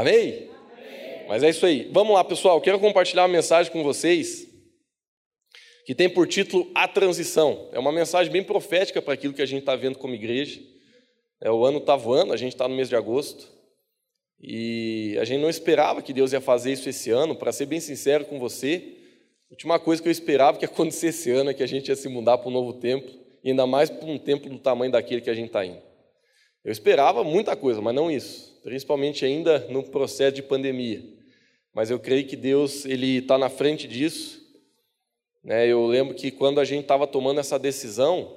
Amém? Mas é isso aí. Vamos lá, pessoal. Quero compartilhar uma mensagem com vocês que tem por título A Transição. É uma mensagem bem profética para aquilo que a gente está vendo como igreja. É, o ano está voando, a gente está no mês de agosto. E a gente não esperava que Deus ia fazer isso esse ano. Para ser bem sincero com você, a última coisa que eu esperava que acontecesse esse ano é que a gente ia se mudar para um novo templo, e ainda mais para um templo do tamanho daquele que a gente está indo. Eu esperava muita coisa, mas não isso, principalmente ainda no processo de pandemia. Mas eu creio que Deus ele está na frente disso. Né? Eu lembro que quando a gente estava tomando essa decisão,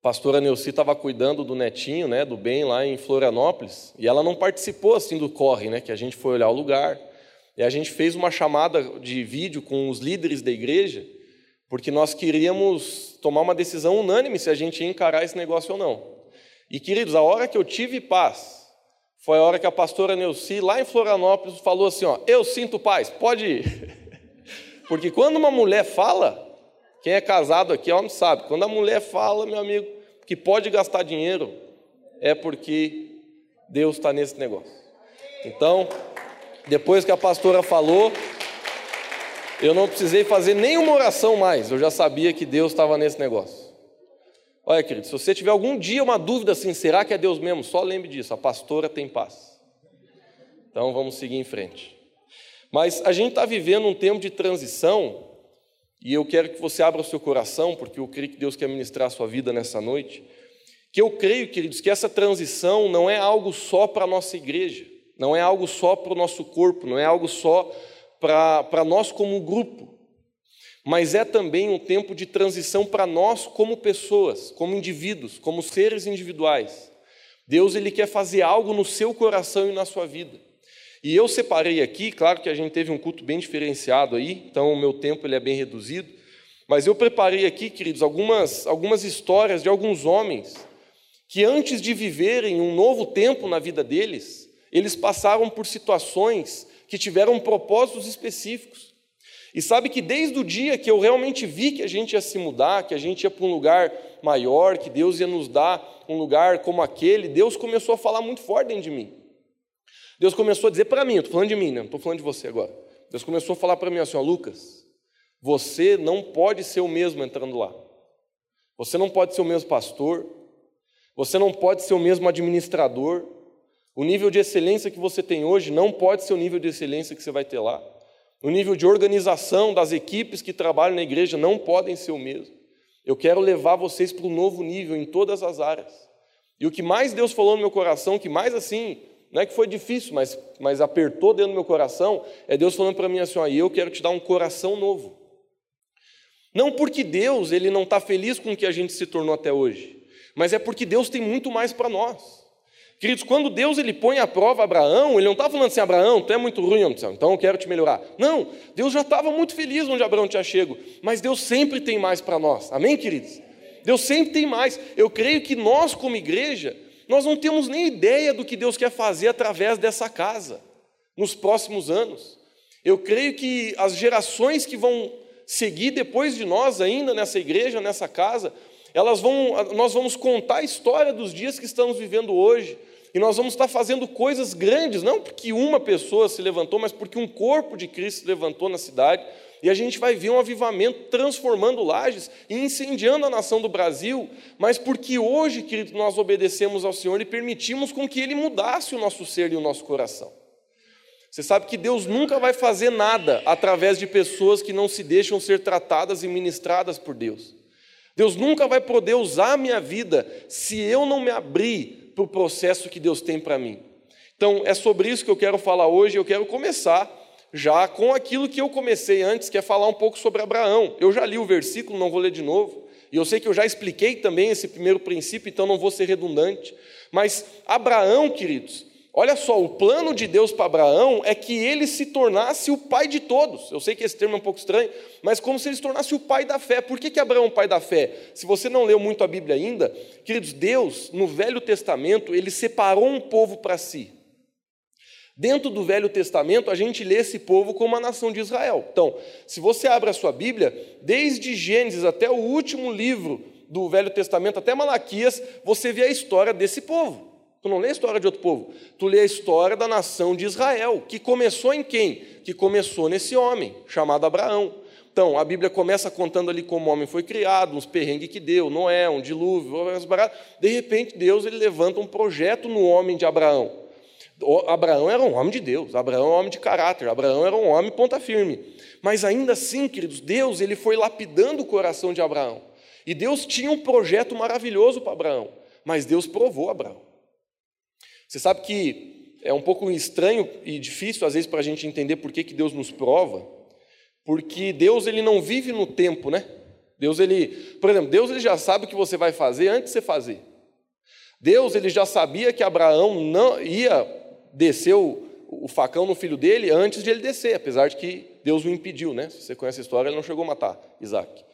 a pastora Neuci estava cuidando do netinho, né, do bem lá em Florianópolis, e ela não participou assim do corre, né, que a gente foi olhar o lugar. E a gente fez uma chamada de vídeo com os líderes da igreja, porque nós queríamos tomar uma decisão unânime se a gente ia encarar esse negócio ou não. E, queridos, a hora que eu tive paz foi a hora que a pastora Neuci, lá em Florianópolis, falou assim: Ó, eu sinto paz, pode ir. Porque quando uma mulher fala, quem é casado aqui, homem sabe, quando a mulher fala, meu amigo, que pode gastar dinheiro, é porque Deus está nesse negócio. Então, depois que a pastora falou, eu não precisei fazer nenhuma oração mais, eu já sabia que Deus estava nesse negócio. Olha, querido, se você tiver algum dia uma dúvida assim, será que é Deus mesmo? Só lembre disso, a pastora tem paz. Então vamos seguir em frente. Mas a gente está vivendo um tempo de transição, e eu quero que você abra o seu coração, porque eu creio que Deus quer ministrar a sua vida nessa noite. Que eu creio, queridos, que essa transição não é algo só para a nossa igreja, não é algo só para o nosso corpo, não é algo só para nós como grupo mas é também um tempo de transição para nós como pessoas, como indivíduos, como seres individuais. Deus ele quer fazer algo no seu coração e na sua vida. E eu separei aqui, claro que a gente teve um culto bem diferenciado aí, então o meu tempo ele é bem reduzido, mas eu preparei aqui, queridos, algumas, algumas histórias de alguns homens que antes de viverem um novo tempo na vida deles, eles passaram por situações que tiveram propósitos específicos. E sabe que desde o dia que eu realmente vi que a gente ia se mudar, que a gente ia para um lugar maior, que Deus ia nos dar um lugar como aquele, Deus começou a falar muito forte dentro de mim. Deus começou a dizer para mim, eu estou falando de mim, né? não estou falando de você agora. Deus começou a falar para mim assim: ó, Lucas, você não pode ser o mesmo entrando lá. Você não pode ser o mesmo pastor. Você não pode ser o mesmo administrador. O nível de excelência que você tem hoje não pode ser o nível de excelência que você vai ter lá. O nível de organização das equipes que trabalham na igreja não podem ser o mesmo. Eu quero levar vocês para um novo nível em todas as áreas. E o que mais Deus falou no meu coração, que mais assim, não é que foi difícil, mas, mas apertou dentro do meu coração, é Deus falando para mim assim: ó, eu quero te dar um coração novo. Não porque Deus ele não está feliz com o que a gente se tornou até hoje, mas é porque Deus tem muito mais para nós. Queridos, quando Deus ele põe à prova Abraão, ele não está falando assim, Abraão, tu é muito ruim, então eu quero te melhorar. Não, Deus já estava muito feliz onde Abraão tinha chego, mas Deus sempre tem mais para nós. Amém, queridos? Deus sempre tem mais. Eu creio que nós, como igreja, nós não temos nem ideia do que Deus quer fazer através dessa casa nos próximos anos. Eu creio que as gerações que vão seguir depois de nós ainda nessa igreja, nessa casa, elas vão, nós vamos contar a história dos dias que estamos vivendo hoje. E nós vamos estar fazendo coisas grandes, não porque uma pessoa se levantou, mas porque um corpo de Cristo se levantou na cidade. E a gente vai ver um avivamento transformando lajes e incendiando a nação do Brasil, mas porque hoje, querido, nós obedecemos ao Senhor e permitimos com que Ele mudasse o nosso ser e o nosso coração. Você sabe que Deus nunca vai fazer nada através de pessoas que não se deixam ser tratadas e ministradas por Deus. Deus nunca vai poder usar a minha vida se eu não me abrir para o processo que Deus tem para mim. Então, é sobre isso que eu quero falar hoje. Eu quero começar já com aquilo que eu comecei antes, que é falar um pouco sobre Abraão. Eu já li o versículo, não vou ler de novo. E eu sei que eu já expliquei também esse primeiro princípio, então não vou ser redundante. Mas Abraão, queridos, Olha só, o plano de Deus para Abraão é que ele se tornasse o pai de todos. Eu sei que esse termo é um pouco estranho, mas como se ele se tornasse o pai da fé. Por que, que Abraão é o pai da fé? Se você não leu muito a Bíblia ainda, queridos, Deus, no Velho Testamento, ele separou um povo para si. Dentro do Velho Testamento, a gente lê esse povo como a nação de Israel. Então, se você abre a sua Bíblia, desde Gênesis até o último livro do Velho Testamento, até Malaquias, você vê a história desse povo. Tu não lê a história de outro povo, tu lê a história da nação de Israel, que começou em quem? Que começou nesse homem, chamado Abraão. Então, a Bíblia começa contando ali como o homem foi criado, uns perrengues que deu, Noé, um dilúvio, de repente Deus ele levanta um projeto no homem de Abraão. Abraão era um homem de Deus, Abraão era um homem de caráter, Abraão era um homem ponta firme. Mas ainda assim, queridos, Deus ele foi lapidando o coração de Abraão. E Deus tinha um projeto maravilhoso para Abraão, mas Deus provou Abraão. Você sabe que é um pouco estranho e difícil às vezes para a gente entender por que, que Deus nos prova, porque Deus ele não vive no tempo, né? Deus ele, por exemplo, Deus ele já sabe o que você vai fazer antes de você fazer. Deus ele já sabia que Abraão não ia descer o, o facão no filho dele antes de ele descer, apesar de que Deus o impediu, né? Se você conhece a história, ele não chegou a matar Isaac.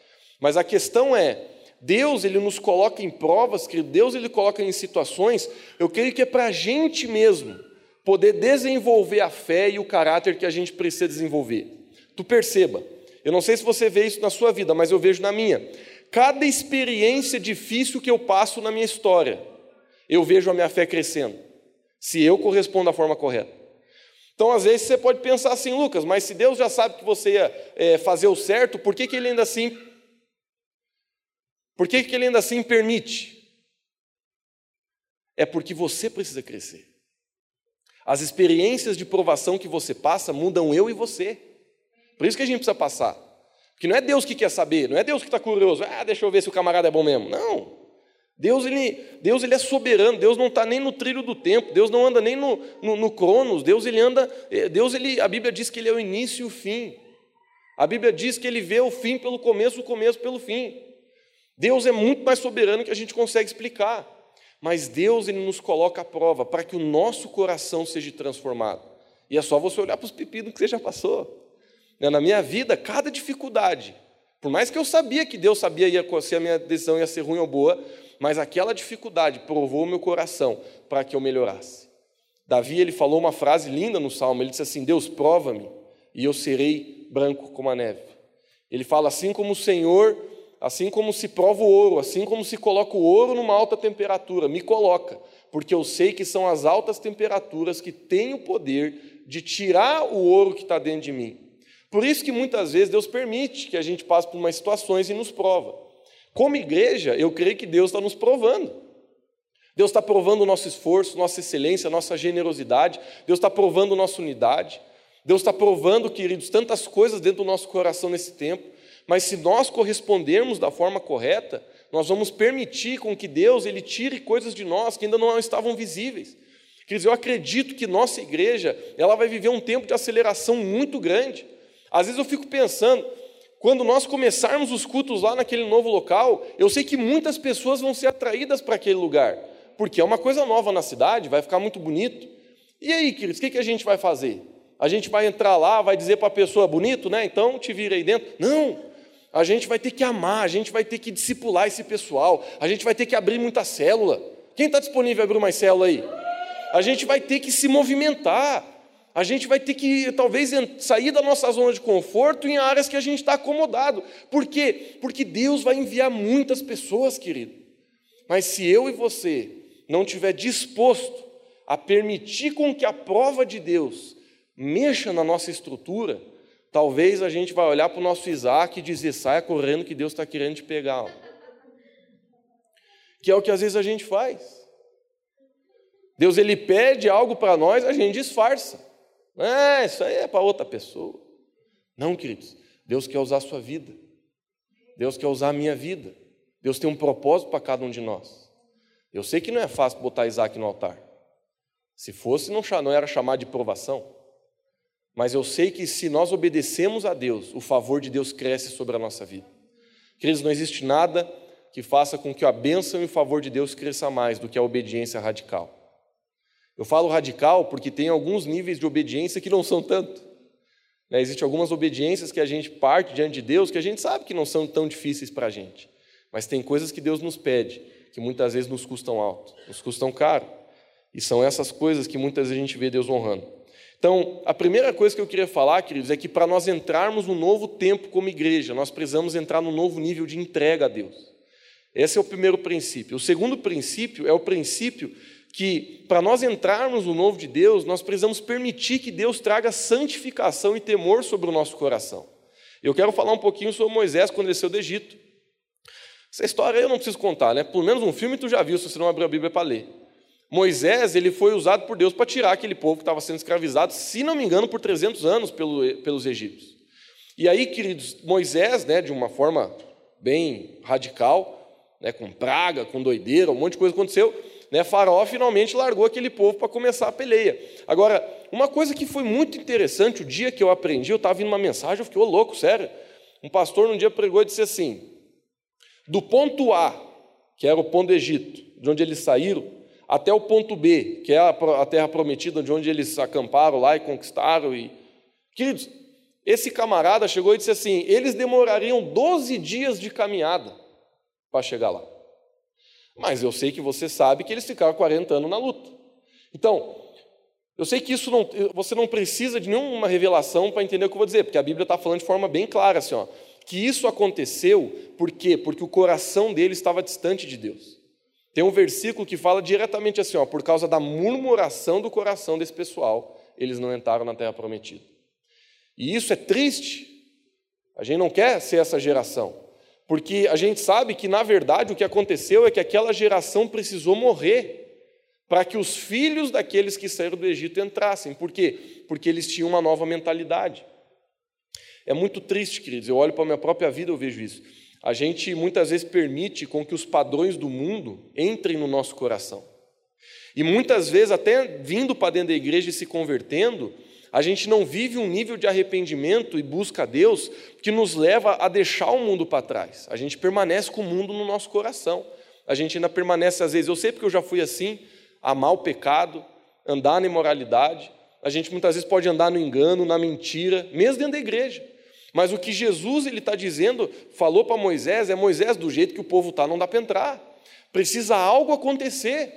Mas a questão é, Deus ele nos coloca em provas, que Deus ele coloca em situações, eu creio que é para a gente mesmo poder desenvolver a fé e o caráter que a gente precisa desenvolver tu perceba. Eu não sei se você vê isso na sua vida, mas eu vejo na minha. Cada experiência difícil que eu passo na minha história, eu vejo a minha fé crescendo, se eu correspondo da forma correta. Então, às vezes, você pode pensar assim, Lucas, mas se Deus já sabe que você ia é, fazer o certo, por que, que Ele ainda assim. Por que, que Ele ainda assim permite? É porque você precisa crescer. As experiências de provação que você passa mudam eu e você. Por isso que a gente precisa passar. Porque não é Deus que quer saber, não é Deus que está curioso, ah, deixa eu ver se o camarada é bom mesmo. Não. Deus ele, Deus ele é soberano, Deus não está nem no trilho do tempo, Deus não anda nem no, no, no cronos, Deus ele anda, eh, Deus ele, a Bíblia diz que ele é o início e o fim. A Bíblia diz que ele vê o fim pelo começo, o começo pelo fim. Deus é muito mais soberano que a gente consegue explicar. Mas Deus ele nos coloca à prova para que o nosso coração seja transformado. E é só você olhar para os pepinos que você já passou. Né, na minha vida, cada dificuldade, por mais que eu sabia que Deus sabia se a minha decisão ia ser ruim ou boa, mas aquela dificuldade provou o meu coração para que eu melhorasse. Davi ele falou uma frase linda no Salmo, ele disse assim: Deus, prova-me e eu serei branco como a neve. Ele fala assim como o Senhor, assim como se prova o ouro, assim como se coloca o ouro numa alta temperatura, me coloca, porque eu sei que são as altas temperaturas que têm o poder de tirar o ouro que está dentro de mim. Por isso que muitas vezes Deus permite que a gente passe por umas situações e nos prova. Como igreja, eu creio que Deus está nos provando. Deus está provando o nosso esforço, nossa excelência, nossa generosidade. Deus está provando nossa unidade. Deus está provando, queridos, tantas coisas dentro do nosso coração nesse tempo. Mas se nós correspondermos da forma correta, nós vamos permitir com que Deus ele tire coisas de nós que ainda não estavam visíveis. Quer eu acredito que nossa igreja ela vai viver um tempo de aceleração muito grande. Às vezes eu fico pensando, quando nós começarmos os cultos lá naquele novo local, eu sei que muitas pessoas vão ser atraídas para aquele lugar, porque é uma coisa nova na cidade, vai ficar muito bonito. E aí, queridos, o que, que a gente vai fazer? A gente vai entrar lá, vai dizer para a pessoa, bonito, né? Então te vira aí dentro. Não! A gente vai ter que amar, a gente vai ter que discipular esse pessoal, a gente vai ter que abrir muita célula. Quem está disponível a abrir uma célula aí? A gente vai ter que se movimentar a gente vai ter que talvez sair da nossa zona de conforto em áreas que a gente está acomodado. Por quê? Porque Deus vai enviar muitas pessoas, querido. Mas se eu e você não tiver disposto a permitir com que a prova de Deus mexa na nossa estrutura, talvez a gente vai olhar para o nosso Isaac e dizer, saia correndo que Deus está querendo te pegar. Que é o que às vezes a gente faz. Deus ele pede algo para nós, a gente disfarça. É, isso aí é para outra pessoa. Não, queridos. Deus quer usar a sua vida. Deus quer usar a minha vida. Deus tem um propósito para cada um de nós. Eu sei que não é fácil botar Isaac no altar. Se fosse, não era chamar de provação. Mas eu sei que se nós obedecemos a Deus, o favor de Deus cresce sobre a nossa vida. Queridos, não existe nada que faça com que a bênção e o favor de Deus cresça mais do que a obediência radical. Eu falo radical porque tem alguns níveis de obediência que não são tanto. Né? Existem algumas obediências que a gente parte diante de Deus que a gente sabe que não são tão difíceis para a gente. Mas tem coisas que Deus nos pede, que muitas vezes nos custam alto, nos custam caro. E são essas coisas que muitas vezes a gente vê Deus honrando. Então, a primeira coisa que eu queria falar, queridos, é que para nós entrarmos no novo tempo como igreja, nós precisamos entrar no novo nível de entrega a Deus. Esse é o primeiro princípio. O segundo princípio é o princípio que para nós entrarmos no novo de Deus, nós precisamos permitir que Deus traga santificação e temor sobre o nosso coração. Eu quero falar um pouquinho sobre Moisés quando ele saiu do Egito. Essa história eu não preciso contar, né? Pelo menos um filme tu já viu, se você não abriu a Bíblia para ler. Moisés, ele foi usado por Deus para tirar aquele povo que estava sendo escravizado, se não me engano, por 300 anos pelo, pelos egípcios. E aí, queridos, Moisés, né, de uma forma bem radical, né, com praga, com doideira, um monte de coisa aconteceu, né, Faraó finalmente largou aquele povo para começar a peleia. Agora, uma coisa que foi muito interessante, o dia que eu aprendi, eu estava vindo uma mensagem, eu fiquei oh, louco, sério. Um pastor um dia pregou e disse assim: do ponto A, que era o ponto do Egito, de onde eles saíram, até o ponto B, que é a terra prometida, de onde eles acamparam lá e conquistaram. E... Queridos, esse camarada chegou e disse assim: eles demorariam 12 dias de caminhada para chegar lá. Mas eu sei que você sabe que eles ficaram 40 anos na luta. Então, eu sei que isso não, você não precisa de nenhuma revelação para entender o que eu vou dizer, porque a Bíblia está falando de forma bem clara assim, ó, que isso aconteceu por quê? Porque o coração dele estava distante de Deus. Tem um versículo que fala diretamente assim, ó, por causa da murmuração do coração desse pessoal, eles não entraram na terra prometida. E isso é triste. A gente não quer ser essa geração. Porque a gente sabe que, na verdade, o que aconteceu é que aquela geração precisou morrer para que os filhos daqueles que saíram do Egito entrassem. Por quê? Porque eles tinham uma nova mentalidade. É muito triste, queridos. Eu olho para a minha própria vida e vejo isso. A gente muitas vezes permite com que os padrões do mundo entrem no nosso coração. E muitas vezes, até vindo para dentro da igreja e se convertendo, a gente não vive um nível de arrependimento e busca a Deus que nos leva a deixar o mundo para trás. A gente permanece com o mundo no nosso coração. A gente ainda permanece, às vezes, eu sei porque eu já fui assim, amar o pecado, andar na imoralidade. A gente muitas vezes pode andar no engano, na mentira, mesmo dentro da igreja. Mas o que Jesus ele está dizendo, falou para Moisés, é Moisés, do jeito que o povo está, não dá para entrar. Precisa algo acontecer.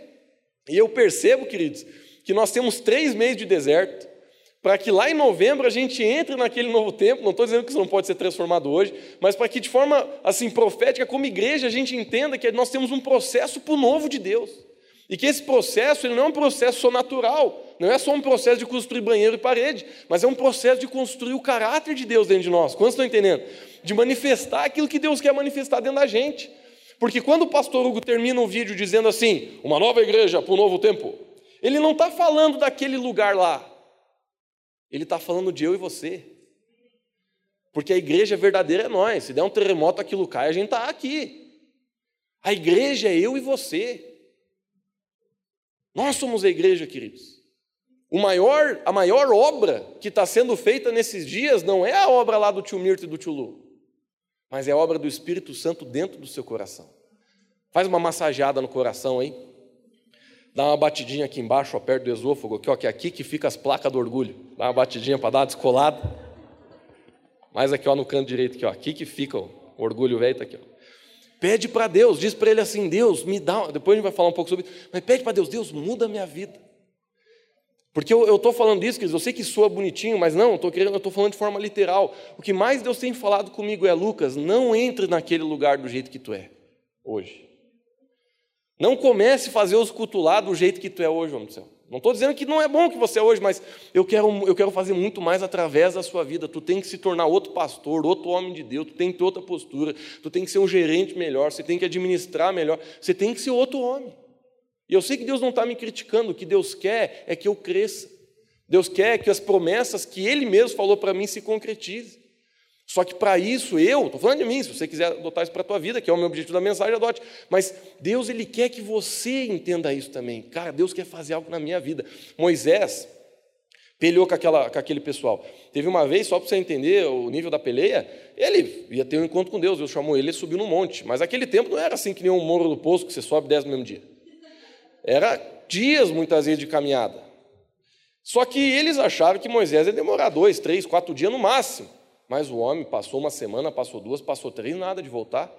E eu percebo, queridos, que nós temos três meses de deserto para que lá em novembro a gente entre naquele novo tempo. Não estou dizendo que isso não pode ser transformado hoje, mas para que de forma assim profética, como igreja, a gente entenda que nós temos um processo para o novo de Deus. E que esse processo ele não é um processo só natural, não é só um processo de construir banheiro e parede, mas é um processo de construir o caráter de Deus dentro de nós. Quantos estão entendendo? De manifestar aquilo que Deus quer manifestar dentro da gente. Porque quando o pastor Hugo termina um vídeo dizendo assim, uma nova igreja para o novo tempo, ele não está falando daquele lugar lá, ele está falando de eu e você. Porque a igreja verdadeira é nós. Se der um terremoto, aquilo cai, a gente está aqui. A igreja é eu e você. Nós somos a igreja, queridos. Maior, a maior obra que está sendo feita nesses dias não é a obra lá do tio Mirto e do tio Lu, mas é a obra do Espírito Santo dentro do seu coração. Faz uma massageada no coração aí. Dá uma batidinha aqui embaixo, ó, perto do esôfago, aqui, ó, que é aqui que fica as placas do orgulho. Dá uma batidinha para dar uma descolada. Mais aqui ó, no canto direito, aqui, ó, aqui que fica o orgulho velho, tá aqui. Ó. Pede para Deus, diz para ele assim: Deus, me dá. Depois a gente vai falar um pouco sobre isso, mas pede para Deus: Deus, muda a minha vida. Porque eu estou falando isso, queridos, eu sei que soa bonitinho, mas não, eu estou falando de forma literal. O que mais Deus tem falado comigo é: Lucas, não entre naquele lugar do jeito que tu é hoje. Não comece a fazer os cultuar do jeito que tu é hoje, homem do céu. Não estou dizendo que não é bom que você é hoje, mas eu quero, eu quero fazer muito mais através da sua vida. Tu tem que se tornar outro pastor, outro homem de Deus, tu tem que ter outra postura, tu tem que ser um gerente melhor, você tem que administrar melhor, você tem que ser outro homem. E eu sei que Deus não está me criticando, o que Deus quer é que eu cresça. Deus quer que as promessas que Ele mesmo falou para mim se concretizem. Só que para isso eu, estou falando de mim, se você quiser adotar isso para a tua vida, que é o meu objetivo da mensagem, adote. Mas Deus ele quer que você entenda isso também. Cara, Deus quer fazer algo na minha vida. Moisés peleou com, aquela, com aquele pessoal. Teve uma vez, só para você entender o nível da peleia, ele ia ter um encontro com Deus, Deus chamou ele e subiu no monte. Mas aquele tempo não era assim que nem um moro do poço, que você sobe desce no mesmo dia. Era dias, muitas vezes, de caminhada. Só que eles acharam que Moisés ia demorar dois, três, quatro dias no máximo. Mas o homem passou uma semana, passou duas, passou três, nada de voltar.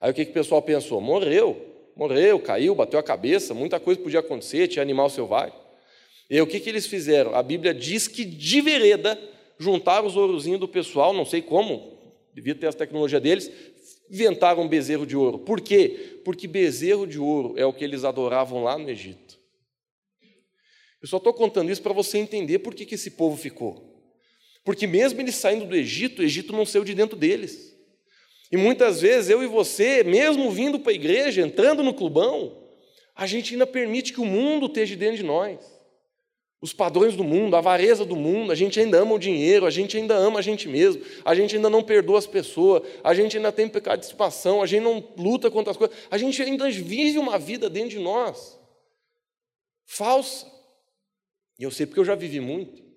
Aí o que, que o pessoal pensou? Morreu, morreu, caiu, bateu a cabeça, muita coisa podia acontecer, tinha animal selvagem. E aí, o que, que eles fizeram? A Bíblia diz que de vereda juntaram os ourozinhos do pessoal, não sei como, devia ter as tecnologias deles, inventaram um bezerro de ouro. Por quê? Porque bezerro de ouro é o que eles adoravam lá no Egito. Eu só estou contando isso para você entender por que, que esse povo ficou. Porque mesmo eles saindo do Egito, o Egito não saiu de dentro deles. E muitas vezes eu e você, mesmo vindo para a igreja, entrando no clubão, a gente ainda permite que o mundo esteja dentro de nós. Os padrões do mundo, a avareza do mundo, a gente ainda ama o dinheiro, a gente ainda ama a gente mesmo, a gente ainda não perdoa as pessoas, a gente ainda tem pecado de estimação, a gente não luta contra as coisas, a gente ainda vive uma vida dentro de nós falsa. E eu sei porque eu já vivi muito.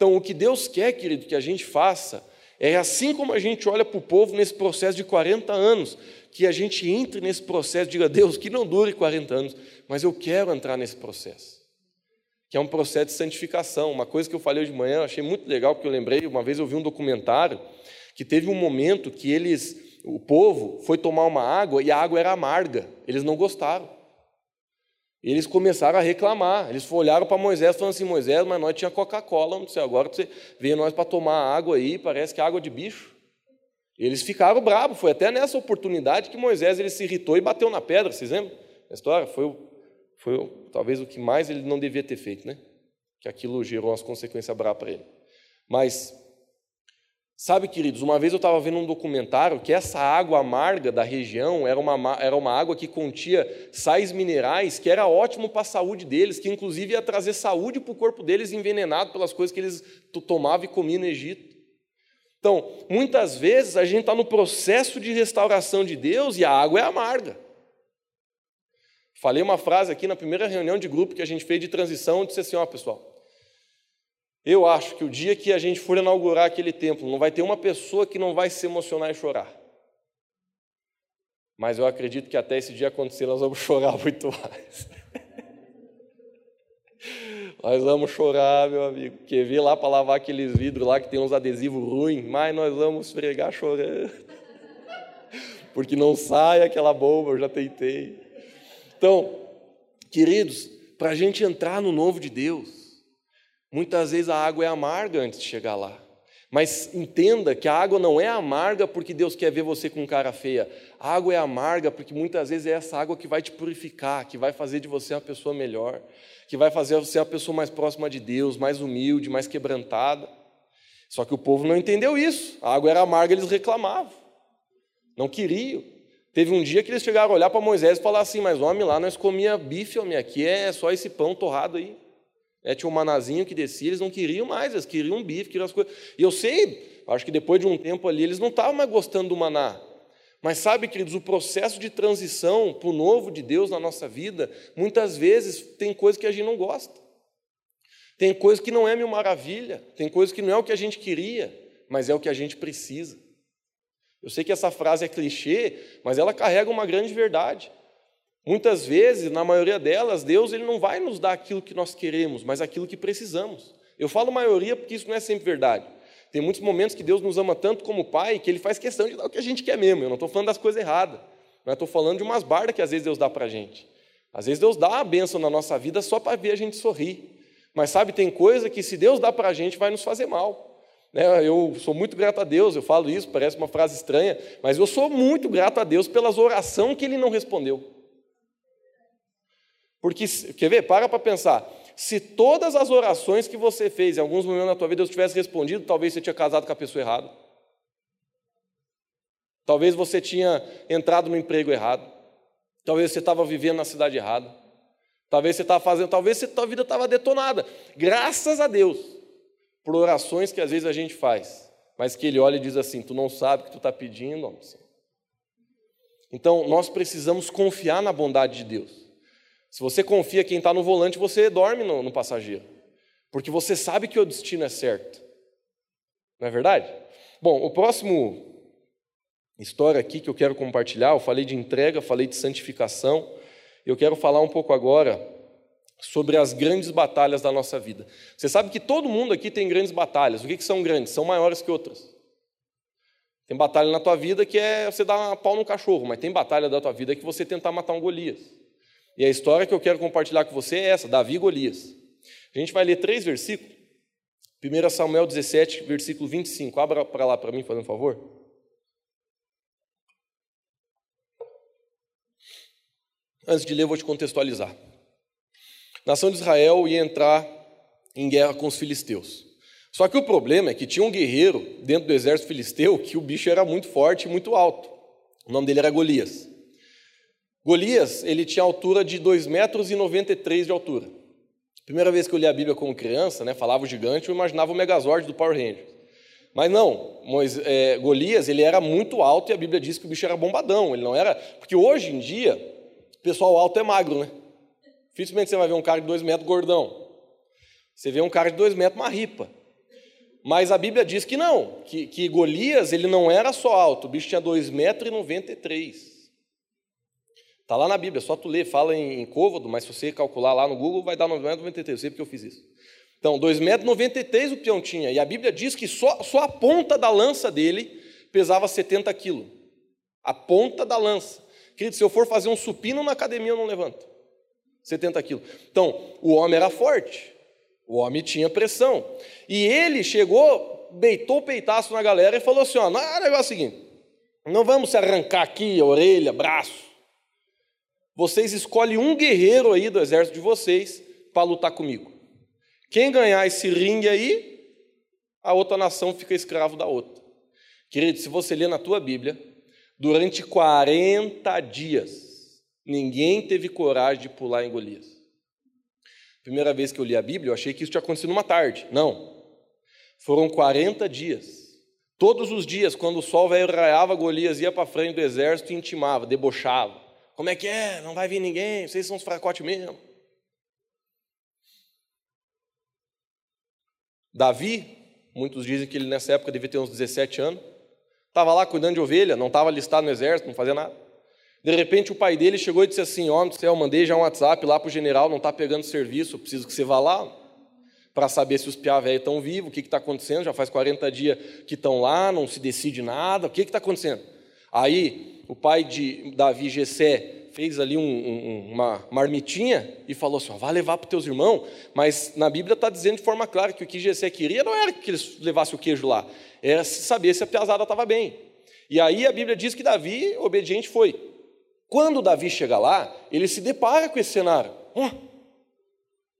Então, o que Deus quer, querido, que a gente faça, é assim como a gente olha para o povo nesse processo de 40 anos, que a gente entre nesse processo, diga, Deus, que não dure 40 anos, mas eu quero entrar nesse processo que é um processo de santificação. Uma coisa que eu falei hoje de manhã, eu achei muito legal, porque eu lembrei, uma vez eu vi um documentário, que teve um momento que eles, o povo, foi tomar uma água e a água era amarga, eles não gostaram. Eles começaram a reclamar, eles olharam para Moisés falando assim, Moisés, mas nós tinha Coca-Cola, não sei, agora você veio nós para tomar água aí, parece que é água de bicho. Eles ficaram bravos, foi até nessa oportunidade que Moisés ele se irritou e bateu na pedra, vocês lembram? A história foi o foi talvez o que mais ele não devia ter feito, né? Que aquilo gerou umas consequências bravas para ele. Mas, sabe, queridos, uma vez eu estava vendo um documentário que essa água amarga da região era uma, era uma água que continha sais minerais, que era ótimo para a saúde deles, que inclusive ia trazer saúde para o corpo deles envenenado pelas coisas que eles tomavam e comiam no Egito. Então, muitas vezes a gente está no processo de restauração de Deus e a água é amarga. Falei uma frase aqui na primeira reunião de grupo que a gente fez de transição, disse assim, ó pessoal, eu acho que o dia que a gente for inaugurar aquele templo, não vai ter uma pessoa que não vai se emocionar e chorar. Mas eu acredito que até esse dia acontecer, nós vamos chorar muito mais. nós vamos chorar, meu amigo. Quer ver lá para lavar aqueles vidros lá que tem uns adesivos ruins, mas nós vamos esfregar chorando. Porque não sai aquela bomba, eu já tentei. Então, queridos, para a gente entrar no novo de Deus, muitas vezes a água é amarga antes de chegar lá. Mas entenda que a água não é amarga porque Deus quer ver você com cara feia. A água é amarga porque muitas vezes é essa água que vai te purificar, que vai fazer de você uma pessoa melhor, que vai fazer você uma pessoa mais próxima de Deus, mais humilde, mais quebrantada. Só que o povo não entendeu isso. A água era amarga, eles reclamavam. Não queriam. Teve um dia que eles chegaram a olhar para Moisés e falar assim: Mas homem, lá nós comia bife, homem, aqui é só esse pão torrado aí. É, tinha um manazinho que descia, eles não queriam mais, eles queriam um bife, queriam as coisas. E eu sei, acho que depois de um tempo ali, eles não estavam mais gostando do maná. Mas sabe, queridos, o processo de transição para o novo de Deus na nossa vida, muitas vezes tem coisas que a gente não gosta. Tem coisas que não é mil maravilha, tem coisas que não é o que a gente queria, mas é o que a gente precisa. Eu sei que essa frase é clichê, mas ela carrega uma grande verdade. Muitas vezes, na maioria delas, Deus ele não vai nos dar aquilo que nós queremos, mas aquilo que precisamos. Eu falo maioria porque isso não é sempre verdade. Tem muitos momentos que Deus nos ama tanto como Pai que Ele faz questão de dar o que a gente quer mesmo. Eu não estou falando das coisas erradas, mas estou falando de umas bardas que às vezes Deus dá para a gente. Às vezes Deus dá a bênção na nossa vida só para ver a gente sorrir. Mas sabe, tem coisa que se Deus dá para a gente vai nos fazer mal. Né, eu sou muito grato a Deus, eu falo isso, parece uma frase estranha, mas eu sou muito grato a Deus pelas orações que Ele não respondeu. Porque, quer ver? Para para pensar. Se todas as orações que você fez em alguns momentos da tua vida Deus tivesse respondido, talvez você tinha casado com a pessoa errada. Talvez você tinha entrado no emprego errado. Talvez você estava vivendo na cidade errada. Talvez você estava fazendo, talvez a tua vida estava detonada. Graças a Deus por orações que às vezes a gente faz, mas que ele olha e diz assim: Tu não sabe o que tu está pedindo, homem. Então, nós precisamos confiar na bondade de Deus. Se você confia quem está no volante, você dorme no, no passageiro, porque você sabe que o destino é certo. Não é verdade? Bom, o próximo história aqui que eu quero compartilhar, eu falei de entrega, falei de santificação, eu quero falar um pouco agora sobre as grandes batalhas da nossa vida. Você sabe que todo mundo aqui tem grandes batalhas. O que, que são grandes? São maiores que outras. Tem batalha na tua vida que é você dar pau no cachorro, mas tem batalha da tua vida que você tentar matar um Golias. E a história que eu quero compartilhar com você é essa, Davi e Golias. A gente vai ler três versículos. 1 Samuel 17, versículo 25. Abra para lá para mim, fazendo um favor. Antes de ler, vou te contextualizar. A nação de Israel ia entrar em guerra com os filisteus. Só que o problema é que tinha um guerreiro dentro do exército filisteu que o bicho era muito forte e muito alto. O nome dele era Golias. Golias, ele tinha altura de 2,93 metros e de altura. Primeira vez que eu li a Bíblia como criança, né, falava o gigante, eu imaginava o Megazord do Power Rangers. Mas não, Moisés, é, Golias, ele era muito alto e a Bíblia diz que o bicho era bombadão, ele não era... Porque hoje em dia, o pessoal alto é magro, né? Dificilmente você vai ver um cara de dois metros gordão. Você vê um cara de dois metros, uma ripa. Mas a Bíblia diz que não, que, que Golias ele não era só alto, o bicho tinha 2,93 metros. Está lá na Bíblia, é só tu ler, fala em, em côvado, mas se você calcular lá no Google, vai dar 2,93 metros, eu sei porque eu fiz isso. Então, 2,93 metros o peão tinha, e a Bíblia diz que só, só a ponta da lança dele pesava 70 quilos. A ponta da lança. Querido, se eu for fazer um supino na academia, eu não levanto. 70 quilos. Então, o homem era forte, o homem tinha pressão. E ele chegou, beitou o peitaço na galera e falou assim: ó, o negócio é o seguinte, não vamos se arrancar aqui orelha, braço. Vocês escolhem um guerreiro aí do exército de vocês para lutar comigo. Quem ganhar esse ringue aí, a outra nação fica escravo da outra. Querido, se você ler na tua Bíblia, durante 40 dias, ninguém teve coragem de pular em Golias. Primeira vez que eu li a Bíblia, eu achei que isso tinha acontecido numa tarde. Não. Foram 40 dias. Todos os dias, quando o sol velho raiava, Golias ia para frente do exército e intimava, debochava. Como é que é? Não vai vir ninguém, vocês são os fracotes mesmo. Davi, muitos dizem que ele nessa época devia ter uns 17 anos, estava lá cuidando de ovelha, não estava listado no exército, não fazia nada. De repente o pai dele chegou e disse assim: Ó, oh, céu, mandei já um WhatsApp lá para o general, não está pegando serviço, preciso que você vá lá para saber se os piá velhos estão vivos, o que está acontecendo. Já faz 40 dias que estão lá, não se decide nada, o que está acontecendo? Aí o pai de Davi Gessé fez ali um, um, uma marmitinha e falou assim: vai levar para os teus irmãos, mas na Bíblia está dizendo de forma clara que o que Gessé queria não era que eles levassem o queijo lá, era saber se a piazada estava bem. E aí a Bíblia diz que Davi, obediente, foi. Quando Davi chega lá, ele se depara com esse cenário. Oh, o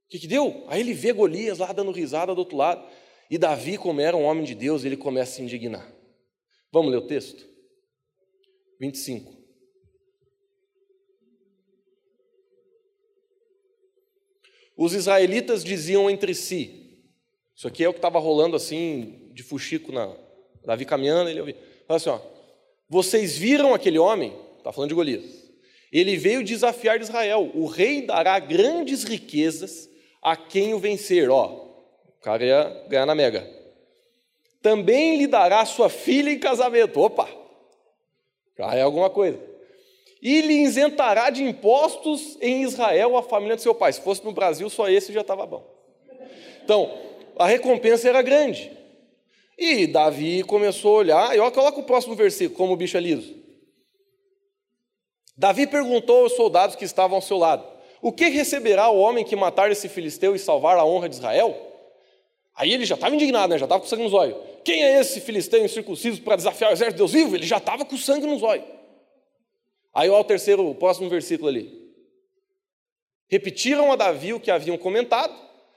que, que deu? Aí ele vê Golias lá dando risada do outro lado. E Davi, como era um homem de Deus, ele começa a se indignar. Vamos ler o texto? 25. Os israelitas diziam entre si, isso aqui é o que estava rolando assim, de fuxico na. Davi caminhando, ele ouviu. Fala assim: ó, vocês viram aquele homem? Está falando de Golias. Ele veio desafiar Israel. O rei dará grandes riquezas a quem o vencer. Ó, o cara ia ganhar na mega. Também lhe dará sua filha em casamento. Opa! Já é alguma coisa. E lhe isentará de impostos em Israel a família de seu pai. Se fosse no Brasil, só esse já estava bom. Então, a recompensa era grande. E Davi começou a olhar, e olha, coloca o próximo versículo, como o bicho é liso. Davi perguntou aos soldados que estavam ao seu lado: O que receberá o homem que matar esse filisteu e salvar a honra de Israel? Aí ele já estava indignado, né? já estava com sangue nos olhos. Quem é esse filisteu incircunciso para desafiar o exército de Deus vivo? Ele já estava com sangue nos olhos. Aí olha o terceiro, o próximo versículo ali. Repetiram a Davi o que haviam comentado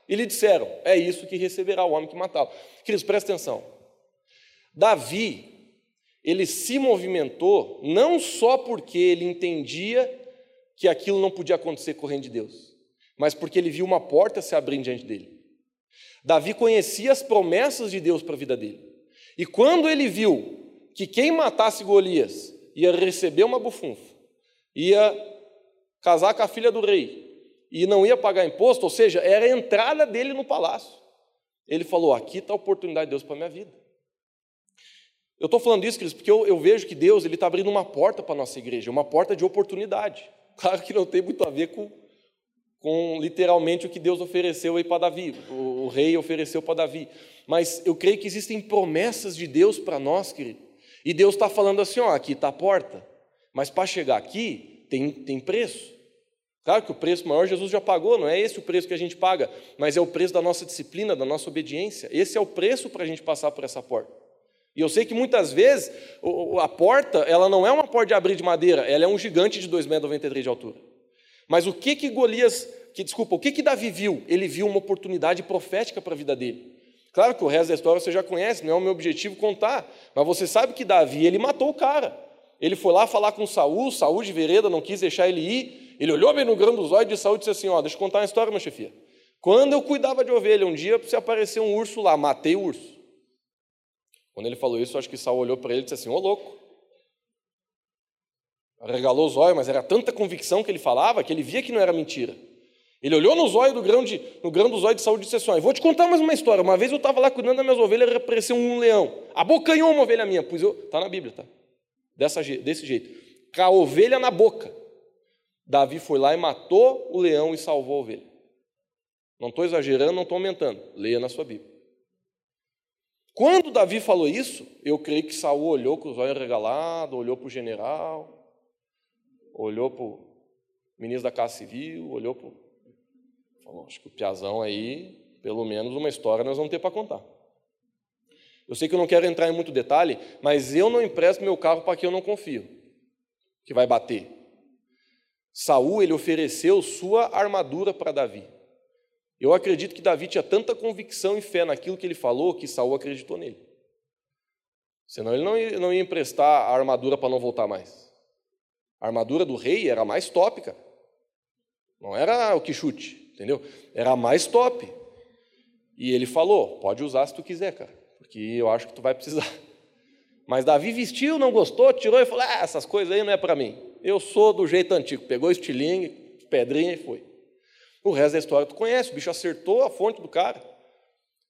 e lhe disseram: É isso que receberá o homem que matá-lo. Queridos, presta atenção. Davi ele se movimentou não só porque ele entendia que aquilo não podia acontecer correndo de Deus, mas porque ele viu uma porta se abrindo diante dele. Davi conhecia as promessas de Deus para a vida dele. E quando ele viu que quem matasse Golias ia receber uma bufunfa, ia casar com a filha do rei e não ia pagar imposto, ou seja, era a entrada dele no palácio. Ele falou: aqui está a oportunidade de Deus para a minha vida. Eu estou falando isso, Cris, porque eu, eu, vejo que Deus está abrindo uma porta para a nossa igreja, uma porta de oportunidade. Claro que não tem muito a ver com, com literalmente o que Deus ofereceu aí para Davi, o, o rei ofereceu para Davi. Mas eu creio que existem promessas de Deus para nós, querido. E Deus está falando assim: ó, aqui está a porta, mas para chegar aqui tem, tem preço. Claro que o preço maior Jesus já pagou, não é esse o preço que a gente paga, mas é o preço da nossa disciplina, da nossa obediência. Esse é o preço para a gente passar por essa porta. E eu sei que muitas vezes a porta, ela não é uma porta de abrir de madeira, ela é um gigante de 2,93 metros de altura. Mas o que que Golias que desculpa, o que que Davi viu? Ele viu uma oportunidade profética para a vida dele. Claro que o resto da história você já conhece, não é o meu objetivo contar, mas você sabe que Davi, ele matou o cara. Ele foi lá falar com Saul, Saul de vereda não quis deixar ele ir. Ele olhou bem no grão dos olhos de Saul e disse assim: "Ó, deixa eu contar uma história, minha chefia. Quando eu cuidava de ovelha, um dia se apareceu um urso lá, matei o urso. Quando ele falou isso, acho que Saul olhou para ele e disse assim: "Ô louco, regalou os olhos, mas era tanta convicção que ele falava que ele via que não era mentira. Ele olhou nos olhos do grão, de, no grão dos olhos de Saúl e disse assim: Vou te contar mais uma história. Uma vez eu estava lá cuidando das minhas ovelhas e apareceu um leão. Abocanhou uma ovelha minha. Pois eu. Está na Bíblia, tá? Dessa, desse jeito. Com a ovelha na boca. Davi foi lá e matou o leão e salvou a ovelha. Não estou exagerando, não estou aumentando. Leia na sua Bíblia. Quando Davi falou isso, eu creio que Saul olhou com os olhos regalados, olhou para o general, olhou para o ministro da Casa Civil, olhou para. Falou, acho que o Piazão aí, pelo menos uma história nós vamos ter para contar. Eu sei que eu não quero entrar em muito detalhe, mas eu não empresto meu carro para quem eu não confio, que vai bater. Saul ele ofereceu sua armadura para Davi. Eu acredito que Davi tinha tanta convicção e fé naquilo que ele falou que Saul acreditou nele. Senão ele não ia, não ia emprestar a armadura para não voltar mais. A armadura do rei era mais top, cara. Não era o que chute, entendeu? Era a mais top. E ele falou: pode usar se tu quiser, cara, porque eu acho que tu vai precisar. Mas Davi vestiu, não gostou, tirou e falou: ah, essas coisas aí não é para mim. Eu sou do jeito antigo. Pegou estilingue, pedrinha e foi. O resto da história tu conhece, o bicho acertou a fonte do cara.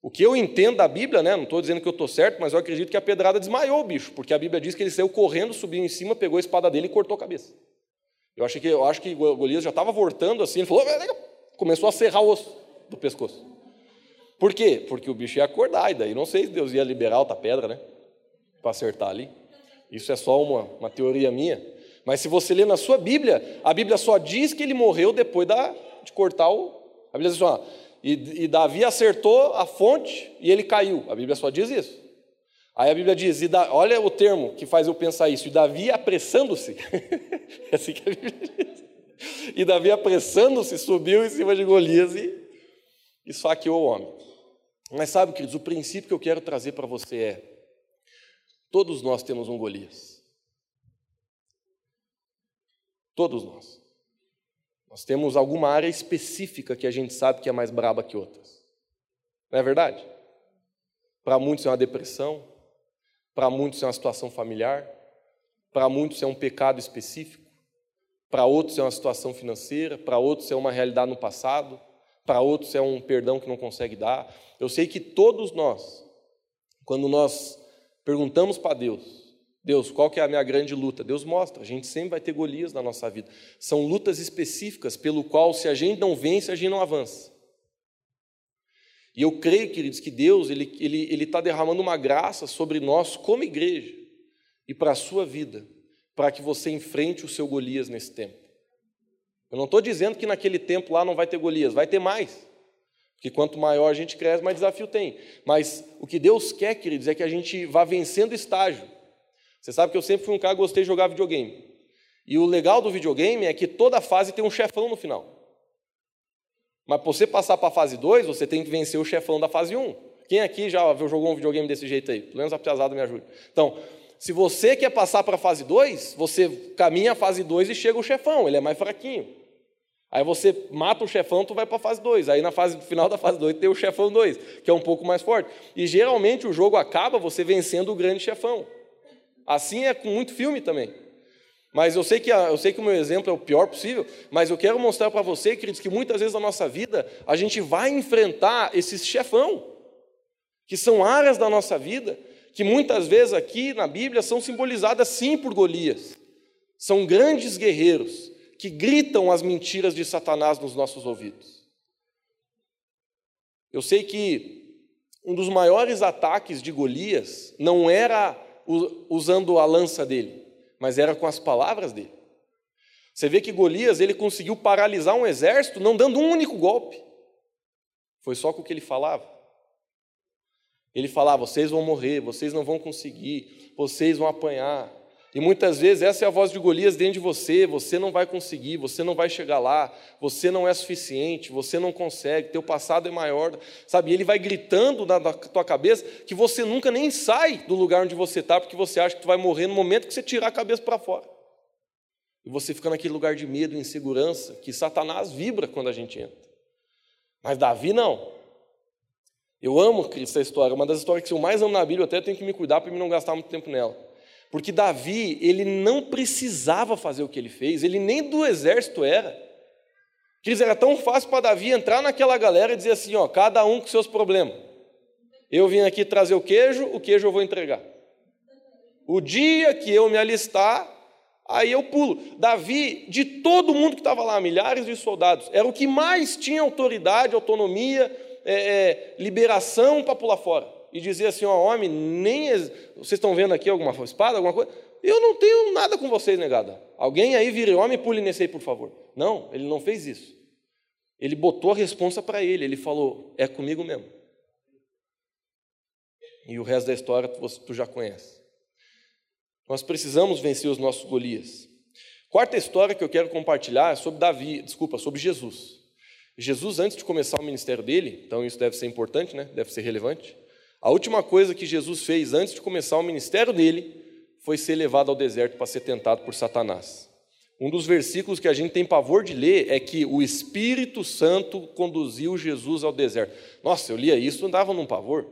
O que eu entendo da Bíblia, né, não estou dizendo que eu estou certo, mas eu acredito que a pedrada desmaiou o bicho, porque a Bíblia diz que ele saiu correndo, subiu em cima, pegou a espada dele e cortou a cabeça. Eu, achei que, eu acho que Golias já estava voltando assim, ele falou, começou a serrar o osso do pescoço. Por quê? Porque o bicho ia acordar, e daí não sei se Deus ia liberar outra pedra, né, para acertar ali. Isso é só uma, uma teoria minha. Mas se você ler na sua Bíblia, a Bíblia só diz que ele morreu depois da, de cortar o. A Bíblia diz assim, ó, e, e Davi acertou a fonte e ele caiu. A Bíblia só diz isso. Aí a Bíblia diz, da, olha o termo que faz eu pensar isso, e Davi apressando-se, é assim que a Bíblia diz. E Davi apressando-se, subiu em cima de Golias e esfaqueou o homem. Mas sabe, queridos, o princípio que eu quero trazer para você é: todos nós temos um Golias. Todos nós. Nós temos alguma área específica que a gente sabe que é mais braba que outras. Não é verdade? Para muitos é uma depressão, para muitos é uma situação familiar, para muitos é um pecado específico, para outros é uma situação financeira, para outros é uma realidade no passado, para outros é um perdão que não consegue dar. Eu sei que todos nós, quando nós perguntamos para Deus, Deus, qual que é a minha grande luta? Deus mostra, a gente sempre vai ter Golias na nossa vida. São lutas específicas pelo qual, se a gente não vence, a gente não avança. E eu creio, queridos, que Deus ele está ele, ele tá derramando uma graça sobre nós como igreja e para a sua vida, para que você enfrente o seu Golias nesse tempo. Eu não estou dizendo que naquele tempo lá não vai ter Golias, vai ter mais. Porque quanto maior a gente cresce, mais desafio tem. Mas o que Deus quer, queridos, é que a gente vá vencendo estágio. Você sabe que eu sempre fui um cara que gostei de jogar videogame. E o legal do videogame é que toda fase tem um chefão no final. Mas para você passar para a fase 2, você tem que vencer o chefão da fase 1. Um. Quem aqui já jogou um videogame desse jeito aí? Pelo menos a pesada me ajuda. Então, se você quer passar para a fase 2, você caminha a fase 2 e chega o chefão, ele é mais fraquinho. Aí você mata o chefão, tu vai para a fase 2. Aí na fase final da fase 2 tem o chefão 2, que é um pouco mais forte. E geralmente o jogo acaba você vencendo o grande chefão. Assim é com muito filme também. Mas eu sei que eu sei que o meu exemplo é o pior possível, mas eu quero mostrar para você, queridos, que muitas vezes na nossa vida a gente vai enfrentar esses chefão, que são áreas da nossa vida que muitas vezes aqui na Bíblia são simbolizadas sim por Golias. São grandes guerreiros que gritam as mentiras de Satanás nos nossos ouvidos. Eu sei que um dos maiores ataques de Golias não era usando a lança dele, mas era com as palavras dele. Você vê que Golias ele conseguiu paralisar um exército não dando um único golpe. Foi só com o que ele falava. Ele falava: vocês vão morrer, vocês não vão conseguir, vocês vão apanhar. E muitas vezes essa é a voz de Golias dentro de você, você não vai conseguir, você não vai chegar lá, você não é suficiente, você não consegue, teu passado é maior, sabe? E ele vai gritando na, tua cabeça que você nunca nem sai do lugar onde você está, porque você acha que tu vai morrer no momento que você tirar a cabeça para fora. E você fica naquele lugar de medo insegurança, que Satanás vibra quando a gente entra. Mas Davi não. Eu amo essa história, uma das histórias que eu mais amo na Bíblia, eu até tenho que me cuidar para não gastar muito tempo nela. Porque Davi, ele não precisava fazer o que ele fez, ele nem do exército era. Quer era tão fácil para Davi entrar naquela galera e dizer assim: ó, cada um com seus problemas. Eu vim aqui trazer o queijo, o queijo eu vou entregar. O dia que eu me alistar, aí eu pulo. Davi, de todo mundo que estava lá, milhares de soldados, era o que mais tinha autoridade, autonomia, é, é, liberação para pular fora e dizer assim: ó, homem, nem. Vocês estão vendo aqui alguma espada, alguma coisa? Eu não tenho nada com vocês, negada. Alguém aí vire homem e pule nesse aí, por favor. Não, ele não fez isso. Ele botou a responsa para ele, ele falou: é comigo mesmo. E o resto da história tu, já conhece. Nós precisamos vencer os nossos Golias. Quarta história que eu quero compartilhar é sobre Davi, desculpa, sobre Jesus. Jesus, antes de começar o ministério dele, então isso deve ser importante, né? deve ser relevante. A última coisa que Jesus fez antes de começar o ministério dele foi ser levado ao deserto para ser tentado por Satanás. Um dos versículos que a gente tem pavor de ler é que o Espírito Santo conduziu Jesus ao deserto. Nossa, eu lia isso e andava num pavor.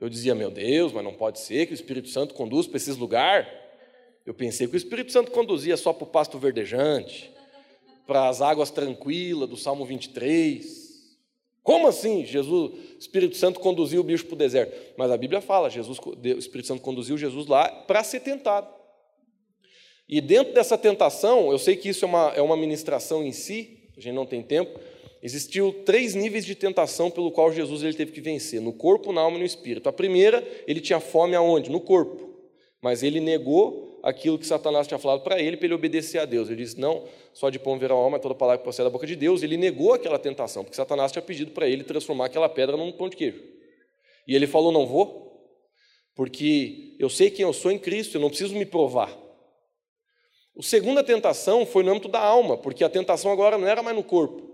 Eu dizia, meu Deus, mas não pode ser que o Espírito Santo conduz para esses lugares. Eu pensei que o Espírito Santo conduzia só para o pasto verdejante, para as águas tranquilas do Salmo 23. Como assim? Jesus, Espírito Santo conduziu o bicho para o deserto. Mas a Bíblia fala, Jesus, o Espírito Santo conduziu Jesus lá para ser tentado. E dentro dessa tentação, eu sei que isso é uma, é uma ministração em si, a gente não tem tempo. Existiu três níveis de tentação pelo qual Jesus ele teve que vencer: no corpo, na alma e no espírito. A primeira, ele tinha fome aonde? No corpo. Mas ele negou aquilo que Satanás tinha falado para ele, para ele obedecer a Deus. Ele disse: Não, só de pão virá a alma, toda palavra que procede da boca de Deus. Ele negou aquela tentação, porque Satanás tinha pedido para ele transformar aquela pedra num pão de queijo. E ele falou: Não vou, porque eu sei quem eu sou em Cristo, eu não preciso me provar. A segunda tentação foi no âmbito da alma, porque a tentação agora não era mais no corpo.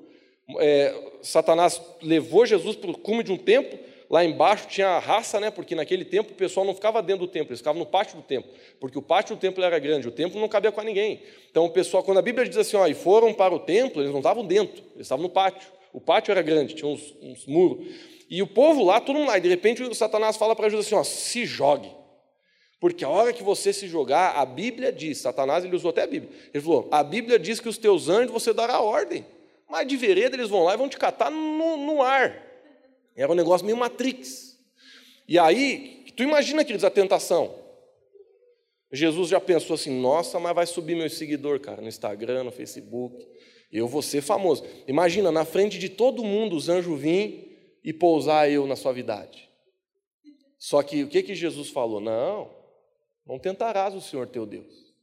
É, Satanás levou Jesus para o cume de um templo Lá embaixo tinha a raça, né? Porque naquele tempo o pessoal não ficava dentro do templo, eles ficavam no pátio do templo, porque o pátio do templo era grande, o templo não cabia com ninguém. Então o pessoal, quando a Bíblia diz assim, ó, e foram para o templo, eles não estavam dentro, eles estavam no pátio. O pátio era grande, tinha uns, uns muros. E o povo lá, todo mundo lá, e de repente o Satanás fala para Jesus assim, ó, se jogue. Porque a hora que você se jogar, a Bíblia diz, Satanás ele usou até a Bíblia. Ele falou: a Bíblia diz que os teus anjos você dará ordem. Mas de vereda eles vão lá e vão te catar no, no ar. Era um negócio meio Matrix. E aí, tu imagina, queridos, a tentação. Jesus já pensou assim: nossa, mas vai subir meu seguidor, cara, no Instagram, no Facebook. Eu vou ser famoso. Imagina, na frente de todo mundo, os anjos vêm e pousar eu na suavidade. Só que o que, que Jesus falou? Não, não tentarás o Senhor teu Deus.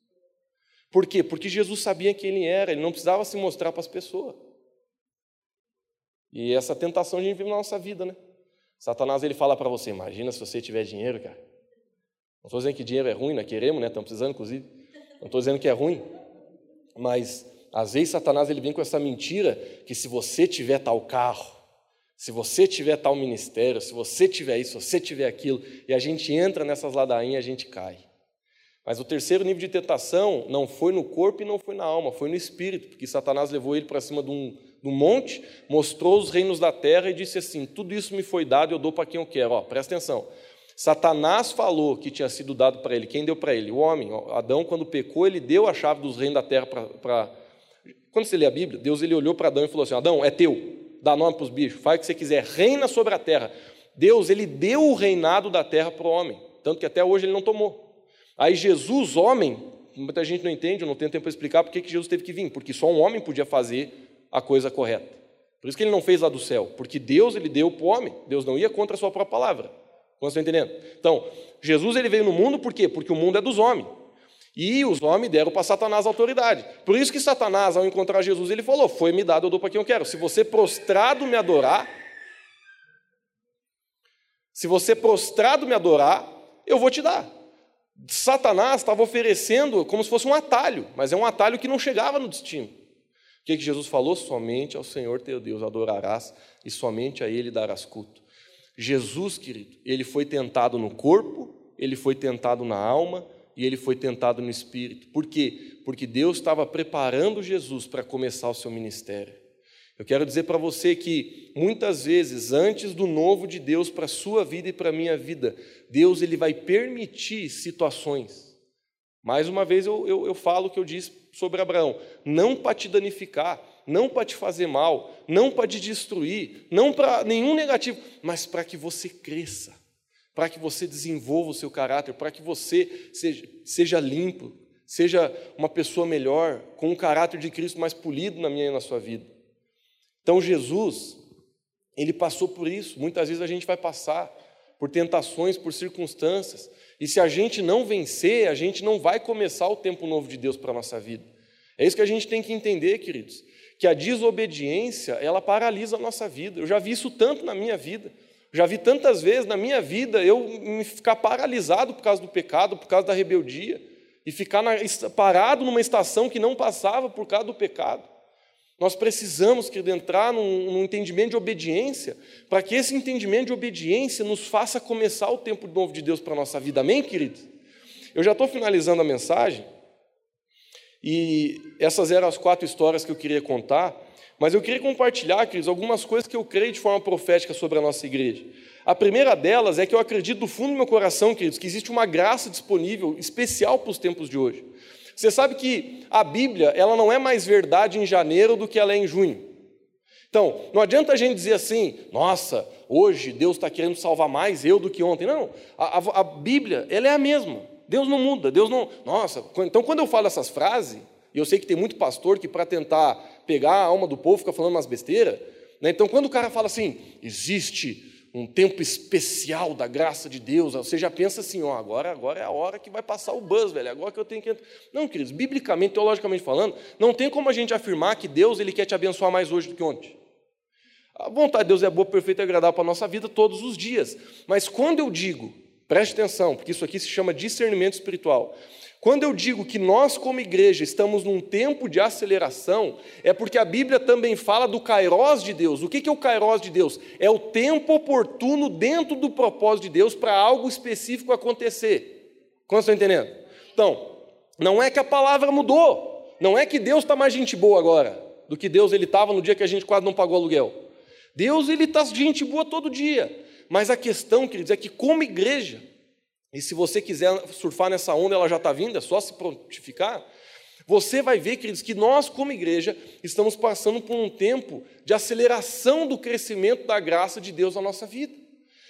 Por quê? Porque Jesus sabia quem ele era, ele não precisava se mostrar para as pessoas. E essa tentação a gente vive na nossa vida, né? Satanás ele fala para você: imagina se você tiver dinheiro, cara. Não estou dizendo que dinheiro é ruim, né? Queremos, né? Estamos precisando, inclusive. Não estou dizendo que é ruim. Mas, às vezes, Satanás ele vem com essa mentira que se você tiver tal carro, se você tiver tal ministério, se você tiver isso, se você tiver aquilo, e a gente entra nessas ladainhas, a gente cai. Mas o terceiro nível de tentação não foi no corpo e não foi na alma, foi no espírito, porque Satanás levou ele para cima de um, do monte, mostrou os reinos da terra e disse assim: Tudo isso me foi dado eu dou para quem eu quero. Ó, presta atenção. Satanás falou que tinha sido dado para ele. Quem deu para ele? O homem. Adão, quando pecou, ele deu a chave dos reinos da terra para. Quando você lê a Bíblia, Deus ele olhou para Adão e falou assim: Adão, é teu, dá nome para os bichos, faz o que você quiser, reina sobre a terra. Deus ele deu o reinado da terra para o homem, tanto que até hoje ele não tomou. Aí Jesus, homem, muita gente não entende, eu não tenho tempo para explicar por que Jesus teve que vir, porque só um homem podia fazer a coisa correta. Por isso que ele não fez lá do céu, porque Deus ele deu para o homem, Deus não ia contra a sua própria palavra. Você está entendendo? Então, Jesus ele veio no mundo por quê? Porque o mundo é dos homens. E os homens deram para Satanás a autoridade. Por isso que Satanás, ao encontrar Jesus, ele falou: Foi me dado, eu dou para quem eu quero. Se você prostrado me adorar, se você prostrado me adorar, eu vou te dar. Satanás estava oferecendo como se fosse um atalho, mas é um atalho que não chegava no destino. O que, que Jesus falou? Somente ao Senhor teu Deus adorarás e somente a Ele darás culto. Jesus, querido, ele foi tentado no corpo, ele foi tentado na alma e ele foi tentado no espírito. Por quê? Porque Deus estava preparando Jesus para começar o seu ministério. Eu quero dizer para você que muitas vezes, antes do novo de Deus para a sua vida e para a minha vida, Deus ele vai permitir situações. Mais uma vez eu, eu, eu falo o que eu disse sobre Abraão: não para te danificar, não para te fazer mal, não para te destruir, não para nenhum negativo, mas para que você cresça, para que você desenvolva o seu caráter, para que você seja, seja limpo, seja uma pessoa melhor, com um caráter de Cristo mais polido na minha e na sua vida. Então Jesus, ele passou por isso. Muitas vezes a gente vai passar por tentações, por circunstâncias, e se a gente não vencer, a gente não vai começar o tempo novo de Deus para a nossa vida. É isso que a gente tem que entender, queridos, que a desobediência, ela paralisa a nossa vida. Eu já vi isso tanto na minha vida. Já vi tantas vezes na minha vida eu me ficar paralisado por causa do pecado, por causa da rebeldia, e ficar na, parado numa estação que não passava por causa do pecado. Nós precisamos, querido, entrar num, num entendimento de obediência, para que esse entendimento de obediência nos faça começar o tempo novo de Deus para a nossa vida. Amém, querido? Eu já estou finalizando a mensagem, e essas eram as quatro histórias que eu queria contar, mas eu queria compartilhar, queridos, algumas coisas que eu creio de forma profética sobre a nossa igreja. A primeira delas é que eu acredito do fundo do meu coração, queridos, que existe uma graça disponível especial para os tempos de hoje. Você sabe que a Bíblia ela não é mais verdade em janeiro do que ela é em junho. Então, não adianta a gente dizer assim, nossa, hoje Deus está querendo salvar mais eu do que ontem. Não, a, a, a, Bíblia ela é a mesma. Deus não muda, Deus não. Nossa, então quando eu falo essas frases, e eu sei que tem muito pastor que para tentar pegar a alma do povo fica falando umas besteiras, né? então quando o cara fala assim, existe um tempo especial da graça de Deus, você já pensa assim, ó, agora, agora é a hora que vai passar o buzz, velho, agora que eu tenho que... Não, queridos, biblicamente, teologicamente falando, não tem como a gente afirmar que Deus ele quer te abençoar mais hoje do que ontem. A vontade de Deus é boa, perfeita e agradável para a nossa vida todos os dias. Mas quando eu digo, preste atenção, porque isso aqui se chama discernimento espiritual. Quando eu digo que nós, como igreja, estamos num tempo de aceleração, é porque a Bíblia também fala do kairós de Deus. O que é o kairós de Deus? É o tempo oportuno dentro do propósito de Deus para algo específico acontecer. Como estão entendendo? Então, não é que a palavra mudou, não é que Deus está mais gente boa agora do que Deus ele estava no dia que a gente quase não pagou aluguel. Deus ele está gente boa todo dia. Mas a questão, queridos, é que como igreja, e se você quiser surfar nessa onda, ela já está vindo, é só se prontificar. Você vai ver, queridos, que nós, como igreja, estamos passando por um tempo de aceleração do crescimento da graça de Deus na nossa vida.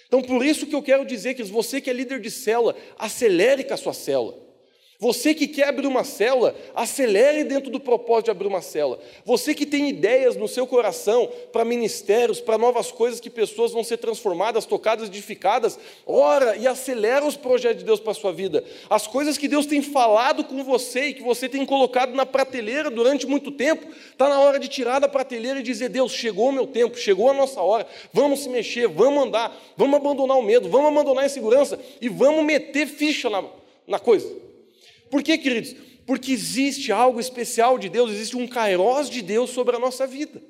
Então, por isso que eu quero dizer que você que é líder de célula, acelere com a sua célula. Você que quer abrir uma célula, acelere dentro do propósito de abrir uma célula. Você que tem ideias no seu coração para ministérios, para novas coisas que pessoas vão ser transformadas, tocadas, edificadas, ora e acelera os projetos de Deus para a sua vida. As coisas que Deus tem falado com você e que você tem colocado na prateleira durante muito tempo, está na hora de tirar da prateleira e dizer: Deus, chegou o meu tempo, chegou a nossa hora, vamos se mexer, vamos andar, vamos abandonar o medo, vamos abandonar a insegurança e vamos meter ficha na, na coisa. Por que, queridos? Porque existe algo especial de Deus, existe um kairós de Deus sobre a nossa vida.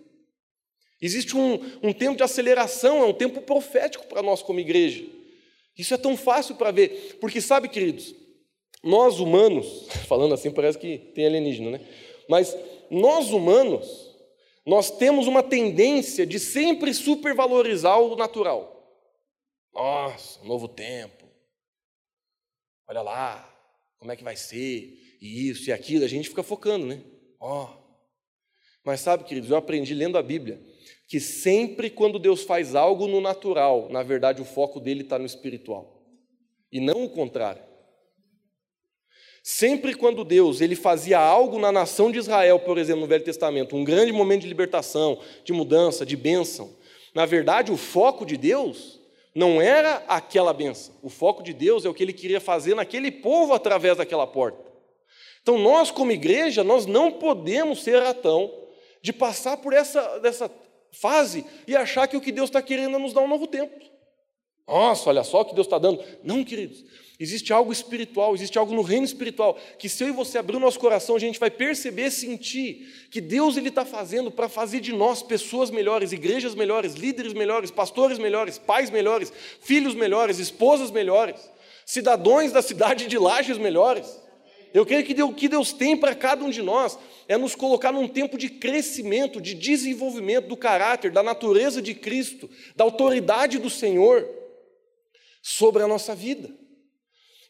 Existe um, um tempo de aceleração, é um tempo profético para nós como igreja. Isso é tão fácil para ver, porque sabe, queridos, nós humanos, falando assim parece que tem alienígena, né? Mas nós humanos, nós temos uma tendência de sempre supervalorizar o natural. Nossa, novo tempo. Olha lá, como é que vai ser, e isso e aquilo, a gente fica focando, né? Ó. Oh. Mas sabe, queridos, eu aprendi lendo a Bíblia que sempre quando Deus faz algo no natural, na verdade o foco dele está no espiritual. E não o contrário. Sempre quando Deus ele fazia algo na nação de Israel, por exemplo, no Velho Testamento, um grande momento de libertação, de mudança, de bênção, na verdade o foco de Deus não era aquela benção. O foco de Deus é o que ele queria fazer naquele povo através daquela porta. Então, nós, como igreja, nós não podemos ser ratão de passar por essa dessa fase e achar que o que Deus está querendo é nos dar um novo tempo. Nossa, olha só o que Deus está dando. Não, queridos. Existe algo espiritual, existe algo no reino espiritual, que se eu e você abrir o nosso coração, a gente vai perceber, sentir que Deus ele está fazendo para fazer de nós pessoas melhores, igrejas melhores, líderes melhores, pastores melhores, pais melhores, filhos melhores, esposas melhores, cidadãos da cidade de Lages melhores. Eu creio que o que Deus tem para cada um de nós é nos colocar num tempo de crescimento, de desenvolvimento do caráter, da natureza de Cristo, da autoridade do Senhor sobre a nossa vida.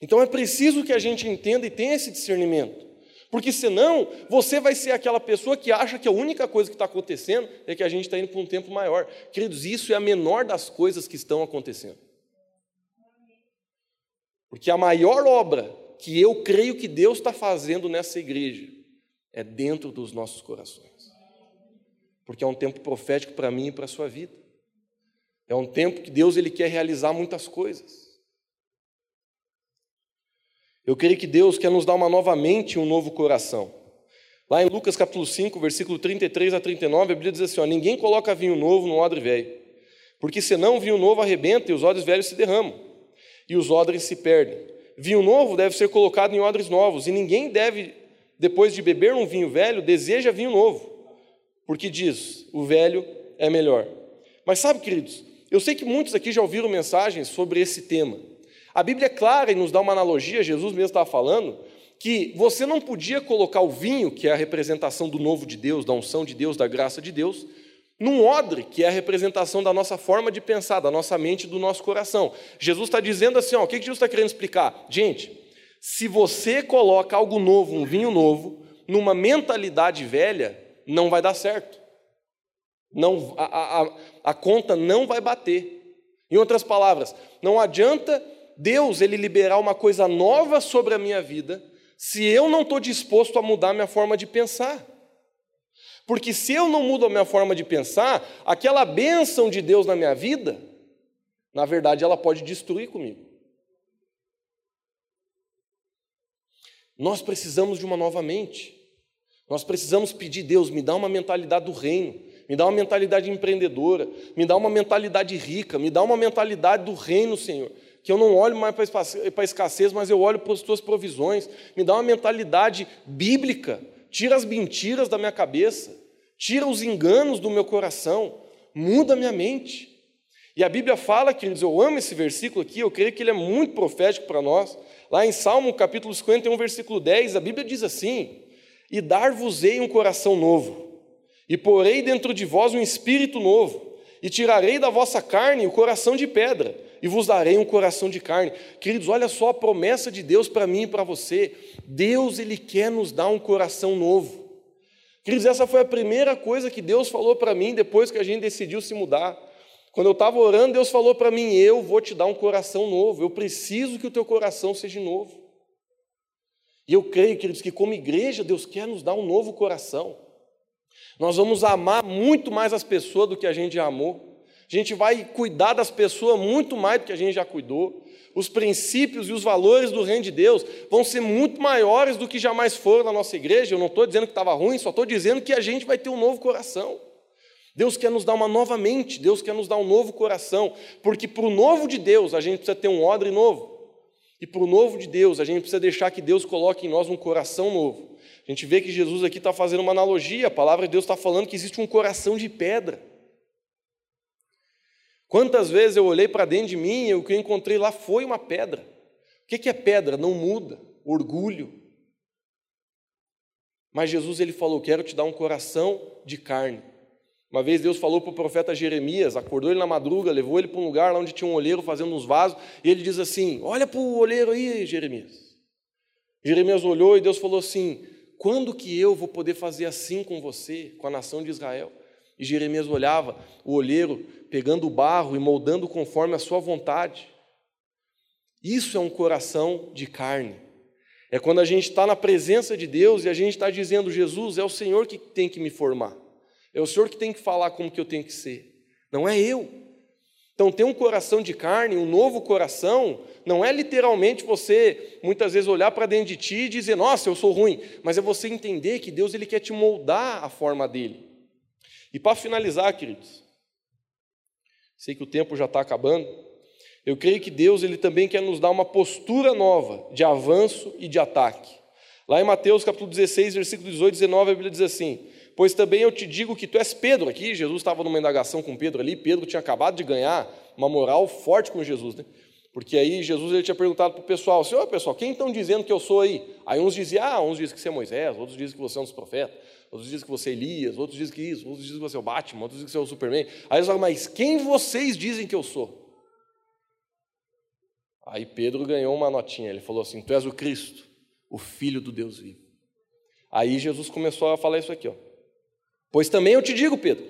Então é preciso que a gente entenda e tenha esse discernimento. Porque senão você vai ser aquela pessoa que acha que a única coisa que está acontecendo é que a gente está indo para um tempo maior. Queridos, isso é a menor das coisas que estão acontecendo. Porque a maior obra que eu creio que Deus está fazendo nessa igreja é dentro dos nossos corações. Porque é um tempo profético para mim e para a sua vida. É um tempo que Deus ele quer realizar muitas coisas. Eu creio que Deus quer nos dar uma nova mente e um novo coração. Lá em Lucas capítulo 5, versículo 33 a 39, a Bíblia diz assim: ó, Ninguém coloca vinho novo no odre velho, porque senão o vinho novo arrebenta e os odres velhos se derramam, e os odres se perdem. Vinho novo deve ser colocado em odres novos, e ninguém deve, depois de beber um vinho velho, deseja vinho novo, porque diz: o velho é melhor. Mas sabe, queridos, eu sei que muitos aqui já ouviram mensagens sobre esse tema. A Bíblia é clara e nos dá uma analogia, Jesus mesmo estava falando, que você não podia colocar o vinho, que é a representação do novo de Deus, da unção de Deus, da graça de Deus, num odre, que é a representação da nossa forma de pensar, da nossa mente, do nosso coração. Jesus está dizendo assim: ó, o que Jesus está querendo explicar? Gente, se você coloca algo novo, um vinho novo, numa mentalidade velha, não vai dar certo. Não, a, a, a conta não vai bater. Em outras palavras, não adianta Deus ele liberar uma coisa nova sobre a minha vida, se eu não estou disposto a mudar a minha forma de pensar. Porque se eu não mudo a minha forma de pensar, aquela bênção de Deus na minha vida, na verdade, ela pode destruir comigo. Nós precisamos de uma nova mente. Nós precisamos pedir, Deus, me dá uma mentalidade do reino, me dá uma mentalidade empreendedora, me dá uma mentalidade rica, me dá uma mentalidade do reino, Senhor que eu não olho mais para a escassez, mas eu olho para as tuas provisões. Me dá uma mentalidade bíblica. Tira as mentiras da minha cabeça. Tira os enganos do meu coração. Muda a minha mente. E a Bíblia fala, queridos, eu amo esse versículo aqui, eu creio que ele é muito profético para nós. Lá em Salmo capítulo 51, versículo 10, a Bíblia diz assim: E dar-vos-ei um coração novo, e porei dentro de vós um espírito novo, e tirarei da vossa carne o coração de pedra, e vos darei um coração de carne. Queridos, olha só a promessa de Deus para mim e para você. Deus, Ele quer nos dar um coração novo. Queridos, essa foi a primeira coisa que Deus falou para mim depois que a gente decidiu se mudar. Quando eu estava orando, Deus falou para mim: Eu vou te dar um coração novo. Eu preciso que o teu coração seja novo. E eu creio, queridos, que como igreja, Deus quer nos dar um novo coração. Nós vamos amar muito mais as pessoas do que a gente amou. A gente vai cuidar das pessoas muito mais do que a gente já cuidou. Os princípios e os valores do reino de Deus vão ser muito maiores do que jamais foram na nossa igreja. Eu não estou dizendo que estava ruim, só estou dizendo que a gente vai ter um novo coração. Deus quer nos dar uma nova mente, Deus quer nos dar um novo coração, porque para o novo de Deus a gente precisa ter um odre novo. E para o novo de Deus, a gente precisa deixar que Deus coloque em nós um coração novo. A gente vê que Jesus aqui está fazendo uma analogia, a palavra de Deus está falando que existe um coração de pedra. Quantas vezes eu olhei para dentro de mim e o que eu encontrei lá foi uma pedra. O que é pedra? Não muda. Orgulho. Mas Jesus ele falou: Quero te dar um coração de carne. Uma vez Deus falou para o profeta Jeremias, acordou ele na madruga, levou ele para um lugar lá onde tinha um olheiro fazendo uns vasos, e ele diz assim: Olha para o olheiro aí, Jeremias. Jeremias olhou e Deus falou assim: Quando que eu vou poder fazer assim com você, com a nação de Israel? E Jeremias olhava o olheiro pegando o barro e moldando conforme a sua vontade. Isso é um coração de carne. É quando a gente está na presença de Deus e a gente está dizendo: Jesus, é o Senhor que tem que me formar. É o Senhor que tem que falar como que eu tenho que ser. Não é eu. Então, ter um coração de carne, um novo coração, não é literalmente você muitas vezes olhar para dentro de ti e dizer, nossa, eu sou ruim, mas é você entender que Deus ele quer te moldar a forma dele. E para finalizar, queridos, sei que o tempo já está acabando, Eu creio que Deus ele também quer nos dar uma postura nova de avanço e de ataque. Lá em Mateus capítulo 16, versículo 18 e 19, a Bíblia diz assim: Pois também eu te digo que tu és Pedro. Aqui, Jesus estava numa indagação com Pedro ali, Pedro tinha acabado de ganhar uma moral forte com Jesus, né? Porque aí Jesus ele tinha perguntado para o pessoal, senhor pessoal, quem estão dizendo que eu sou aí? Aí uns diziam, ah, uns dizem que você é Moisés, outros dizem que você é um dos profetas, outros dizem que você é Elias, outros dizem que isso, outros dizem que você é o Batman, outros dizem que você é o Superman. Aí eles falam, mas quem vocês dizem que eu sou? Aí Pedro ganhou uma notinha, ele falou assim: Tu és o Cristo, o Filho do Deus vivo. Aí Jesus começou a falar isso aqui, ó. Pois também eu te digo, Pedro,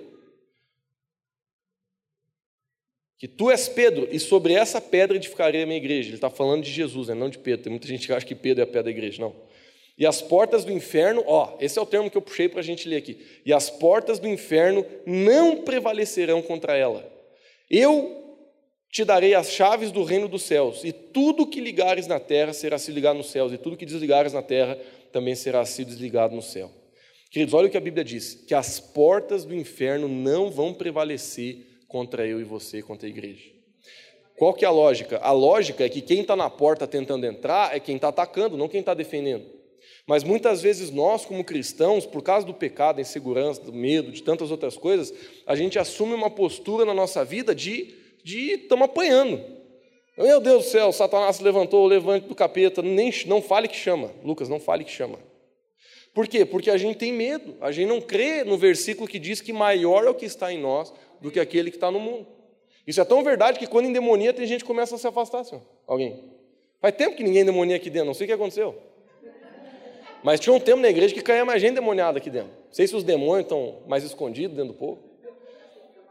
que tu és Pedro, e sobre essa pedra edificarei a minha igreja. Ele está falando de Jesus, né? não de Pedro. Tem muita gente que acha que Pedro é a pedra da igreja, não. E as portas do inferno, ó, esse é o termo que eu puxei para a gente ler aqui. E as portas do inferno não prevalecerão contra ela. Eu te darei as chaves do reino dos céus, e tudo que ligares na terra será se ligado nos céus, e tudo que desligares na terra também será se desligado no céu. Queridos, olha o que a Bíblia diz: que as portas do inferno não vão prevalecer contra eu e você, contra a igreja. Qual que é a lógica? A lógica é que quem está na porta tentando entrar é quem está atacando, não quem está defendendo. Mas muitas vezes nós, como cristãos, por causa do pecado, da insegurança, do medo, de tantas outras coisas, a gente assume uma postura na nossa vida de estamos apanhando. Meu Deus do céu, Satanás se levantou, levante do capeta, nem, não fale que chama. Lucas, não fale que chama. Por quê? Porque a gente tem medo, a gente não crê no versículo que diz que maior é o que está em nós do que aquele que está no mundo. Isso é tão verdade que quando endemonia tem gente que começa a se afastar, assim, alguém. Faz tempo que ninguém demonia aqui dentro, não sei o que aconteceu. Mas tinha um tempo na igreja que caía mais gente demoniada aqui dentro. Não sei se os demônios estão mais escondidos dentro do povo.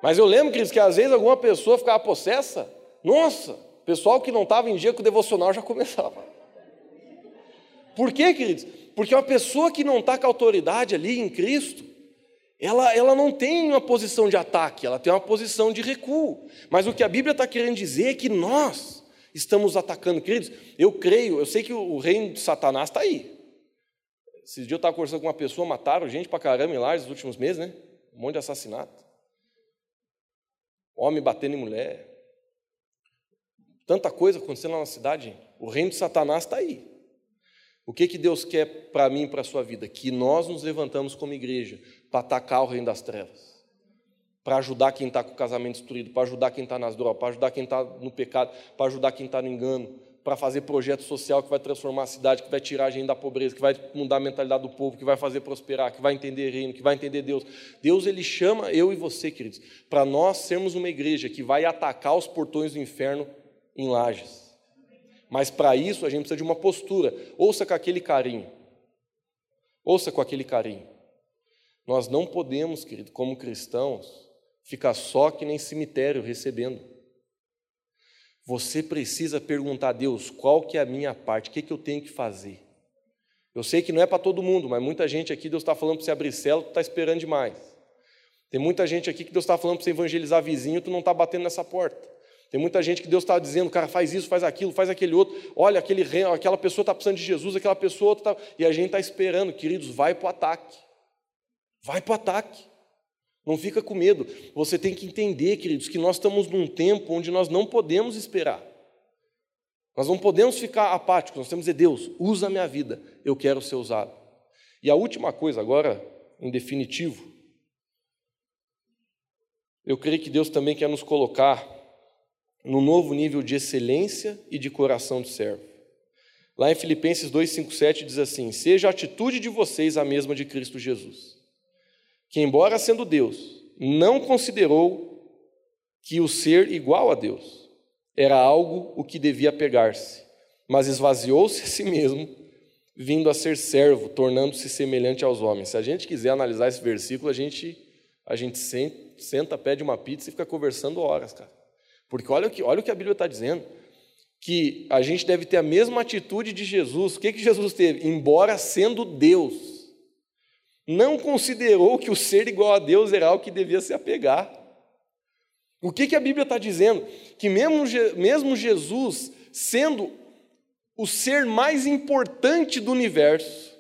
Mas eu lembro, queridos, que às vezes alguma pessoa ficava possessa. Nossa, pessoal que não estava em dia com o devocional já começava. Por quê, queridos? Porque uma pessoa que não está com autoridade ali em Cristo, ela, ela não tem uma posição de ataque, ela tem uma posição de recuo. Mas o que a Bíblia está querendo dizer é que nós estamos atacando, queridos. Eu creio, eu sei que o reino de Satanás está aí. Esses dias eu estava conversando com uma pessoa, mataram gente para caramba em lá nos últimos meses, né? Um monte de assassinato homem batendo em mulher. Tanta coisa acontecendo na cidade. O reino de Satanás está aí. O que, que Deus quer para mim e para a sua vida? Que nós nos levantamos como igreja para atacar o reino das trevas, para ajudar quem está com o casamento destruído, para ajudar quem está nas drogas, para ajudar quem está no pecado, para ajudar quem está no engano, para fazer projeto social que vai transformar a cidade, que vai tirar a gente da pobreza, que vai mudar a mentalidade do povo, que vai fazer prosperar, que vai entender reino, que vai entender Deus. Deus ele chama eu e você, queridos, para nós sermos uma igreja que vai atacar os portões do inferno em lajes. Mas para isso a gente precisa de uma postura. Ouça com aquele carinho. Ouça com aquele carinho. Nós não podemos, querido, como cristãos, ficar só que nem cemitério recebendo. Você precisa perguntar a Deus qual que é a minha parte, o que, que eu tenho que fazer. Eu sei que não é para todo mundo, mas muita gente aqui, Deus está falando para você abrir célula, tu está esperando demais. Tem muita gente aqui que Deus está falando para você evangelizar vizinho, tu não está batendo nessa porta. Tem muita gente que Deus está dizendo, cara, faz isso, faz aquilo, faz aquele outro. Olha, aquele, aquela pessoa está precisando de Jesus, aquela pessoa está. E a gente está esperando, queridos, vai para o ataque. Vai para o ataque. Não fica com medo. Você tem que entender, queridos, que nós estamos num tempo onde nós não podemos esperar. Nós não podemos ficar apáticos, nós temos que dizer, Deus, usa a minha vida, eu quero ser usado. E a última coisa, agora, em definitivo, eu creio que Deus também quer nos colocar no novo nível de excelência e de coração de servo. Lá em Filipenses 2, 5, 7 diz assim: Seja a atitude de vocês a mesma de Cristo Jesus que, embora sendo Deus, não considerou que o ser igual a Deus era algo o que devia pegar-se, mas esvaziou-se a si mesmo, vindo a ser servo, tornando-se semelhante aos homens. Se a gente quiser analisar esse versículo, a gente, a gente senta, pede uma pizza e fica conversando horas, cara. Porque olha o que, olha o que a Bíblia está dizendo. Que a gente deve ter a mesma atitude de Jesus. O que, que Jesus teve? Embora sendo Deus, não considerou que o ser igual a Deus era algo que devia se apegar. O que, que a Bíblia está dizendo? Que mesmo, mesmo Jesus, sendo o ser mais importante do universo,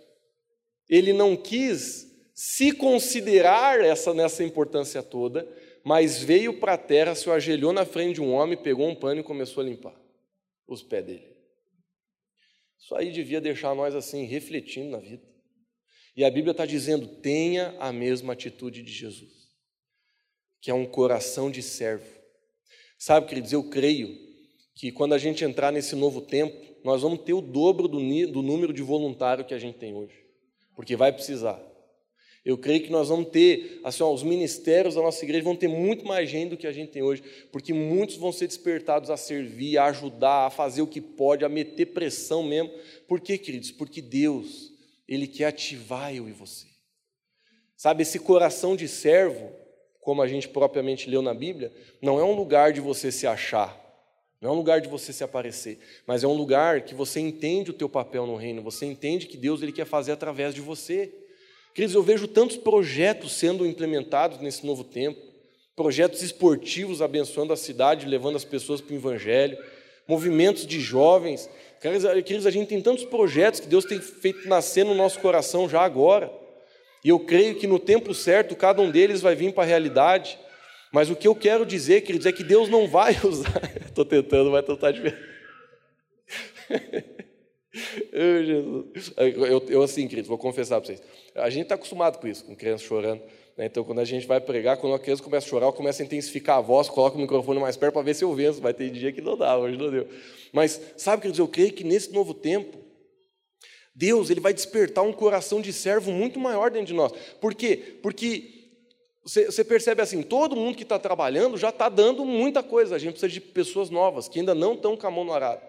ele não quis se considerar essa nessa importância toda, mas veio para a terra, se ajoelhou na frente de um homem, pegou um pano e começou a limpar os pés dele. Isso aí devia deixar nós assim, refletindo na vida. E a Bíblia está dizendo: tenha a mesma atitude de Jesus, que é um coração de servo. Sabe, queridos, eu creio que quando a gente entrar nesse novo tempo, nós vamos ter o dobro do, do número de voluntário que a gente tem hoje, porque vai precisar. Eu creio que nós vamos ter, assim, ó, os ministérios da nossa igreja vão ter muito mais gente do que a gente tem hoje, porque muitos vão ser despertados a servir, a ajudar, a fazer o que pode, a meter pressão mesmo. Por quê, queridos? Porque Deus, Ele quer ativar eu e você. Sabe, esse coração de servo, como a gente propriamente leu na Bíblia, não é um lugar de você se achar, não é um lugar de você se aparecer, mas é um lugar que você entende o teu papel no reino, você entende que Deus ele quer fazer através de você. Queridos, eu vejo tantos projetos sendo implementados nesse novo tempo, projetos esportivos abençoando a cidade, levando as pessoas para o Evangelho, movimentos de jovens. Queridos, a gente tem tantos projetos que Deus tem feito nascer no nosso coração já agora. E eu creio que no tempo certo cada um deles vai vir para a realidade. Mas o que eu quero dizer, queridos, é que Deus não vai usar. Estou tentando, mas tentar de ver. Eu. Eu, eu, assim, queridos, vou confessar para vocês. A gente está acostumado com isso, com criança chorando. Né? Então, quando a gente vai pregar, quando a criança começa a chorar, eu começo a intensificar a voz, coloco o microfone mais perto para ver se eu venço. Vai ter dia que não dá, hoje não deu. Mas, sabe, queridos, eu creio que nesse novo tempo, Deus ele vai despertar um coração de servo muito maior dentro de nós. Por quê? Porque você, percebe assim, todo mundo que está trabalhando já está dando muita coisa. A gente precisa de pessoas novas, que ainda não estão com a mão no arado.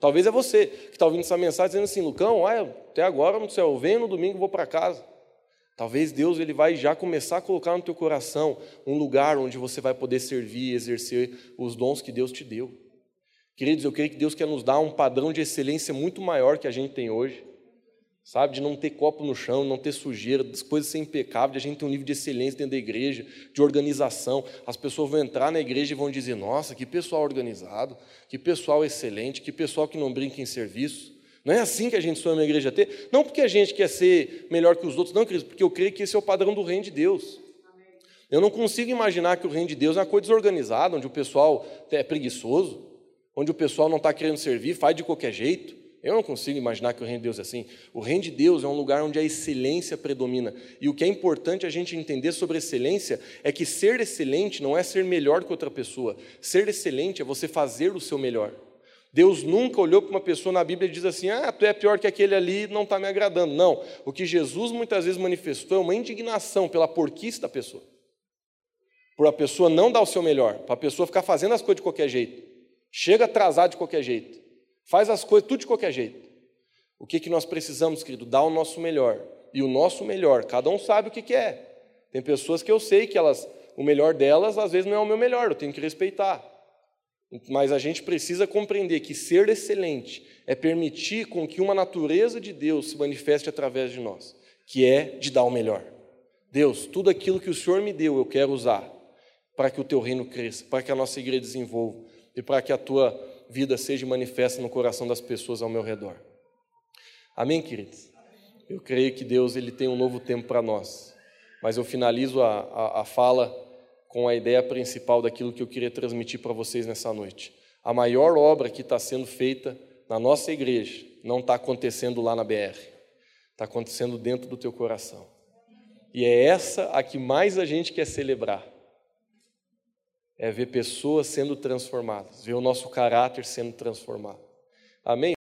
Talvez é você que está ouvindo essa mensagem dizendo assim, Lucão, até agora no céu, eu venho no domingo vou para casa. Talvez Deus ele vai já começar a colocar no teu coração um lugar onde você vai poder servir e exercer os dons que Deus te deu. Queridos, eu creio que Deus quer nos dar um padrão de excelência muito maior que a gente tem hoje sabe? De não ter copo no chão, não ter sujeira, das coisas ser impecáveis, de a gente ter um nível de excelência dentro da igreja, de organização. As pessoas vão entrar na igreja e vão dizer: nossa, que pessoal organizado, que pessoal excelente, que pessoal que não brinca em serviço. Não é assim que a gente sonha na igreja ter. Não porque a gente quer ser melhor que os outros, não, queridos, porque eu creio que esse é o padrão do reino de Deus. Eu não consigo imaginar que o reino de Deus é uma coisa desorganizada, onde o pessoal é preguiçoso, onde o pessoal não está querendo servir, faz de qualquer jeito. Eu não consigo imaginar que o reino de Deus é assim. O reino de Deus é um lugar onde a excelência predomina. E o que é importante a gente entender sobre excelência é que ser excelente não é ser melhor que outra pessoa. Ser excelente é você fazer o seu melhor. Deus nunca olhou para uma pessoa na Bíblia e diz assim: ah, tu é pior que aquele ali, não está me agradando. Não. O que Jesus muitas vezes manifestou é uma indignação pela porquice da pessoa. Por a pessoa não dar o seu melhor, para a pessoa ficar fazendo as coisas de qualquer jeito. Chega atrasado de qualquer jeito. Faz as coisas tudo de qualquer jeito. O que, que nós precisamos, querido? Dar o nosso melhor. E o nosso melhor, cada um sabe o que, que é. Tem pessoas que eu sei que elas, o melhor delas às vezes não é o meu melhor, eu tenho que respeitar. Mas a gente precisa compreender que ser excelente é permitir com que uma natureza de Deus se manifeste através de nós, que é de dar o melhor. Deus, tudo aquilo que o Senhor me deu, eu quero usar para que o teu reino cresça, para que a nossa igreja desenvolva e para que a tua vida seja manifesta no coração das pessoas ao meu redor. Amém, queridos? Eu creio que Deus ele tem um novo tempo para nós, mas eu finalizo a, a, a fala com a ideia principal daquilo que eu queria transmitir para vocês nessa noite. A maior obra que está sendo feita na nossa igreja não está acontecendo lá na BR, está acontecendo dentro do teu coração. E é essa a que mais a gente quer celebrar é ver pessoas sendo transformadas, ver o nosso caráter sendo transformado. Amém?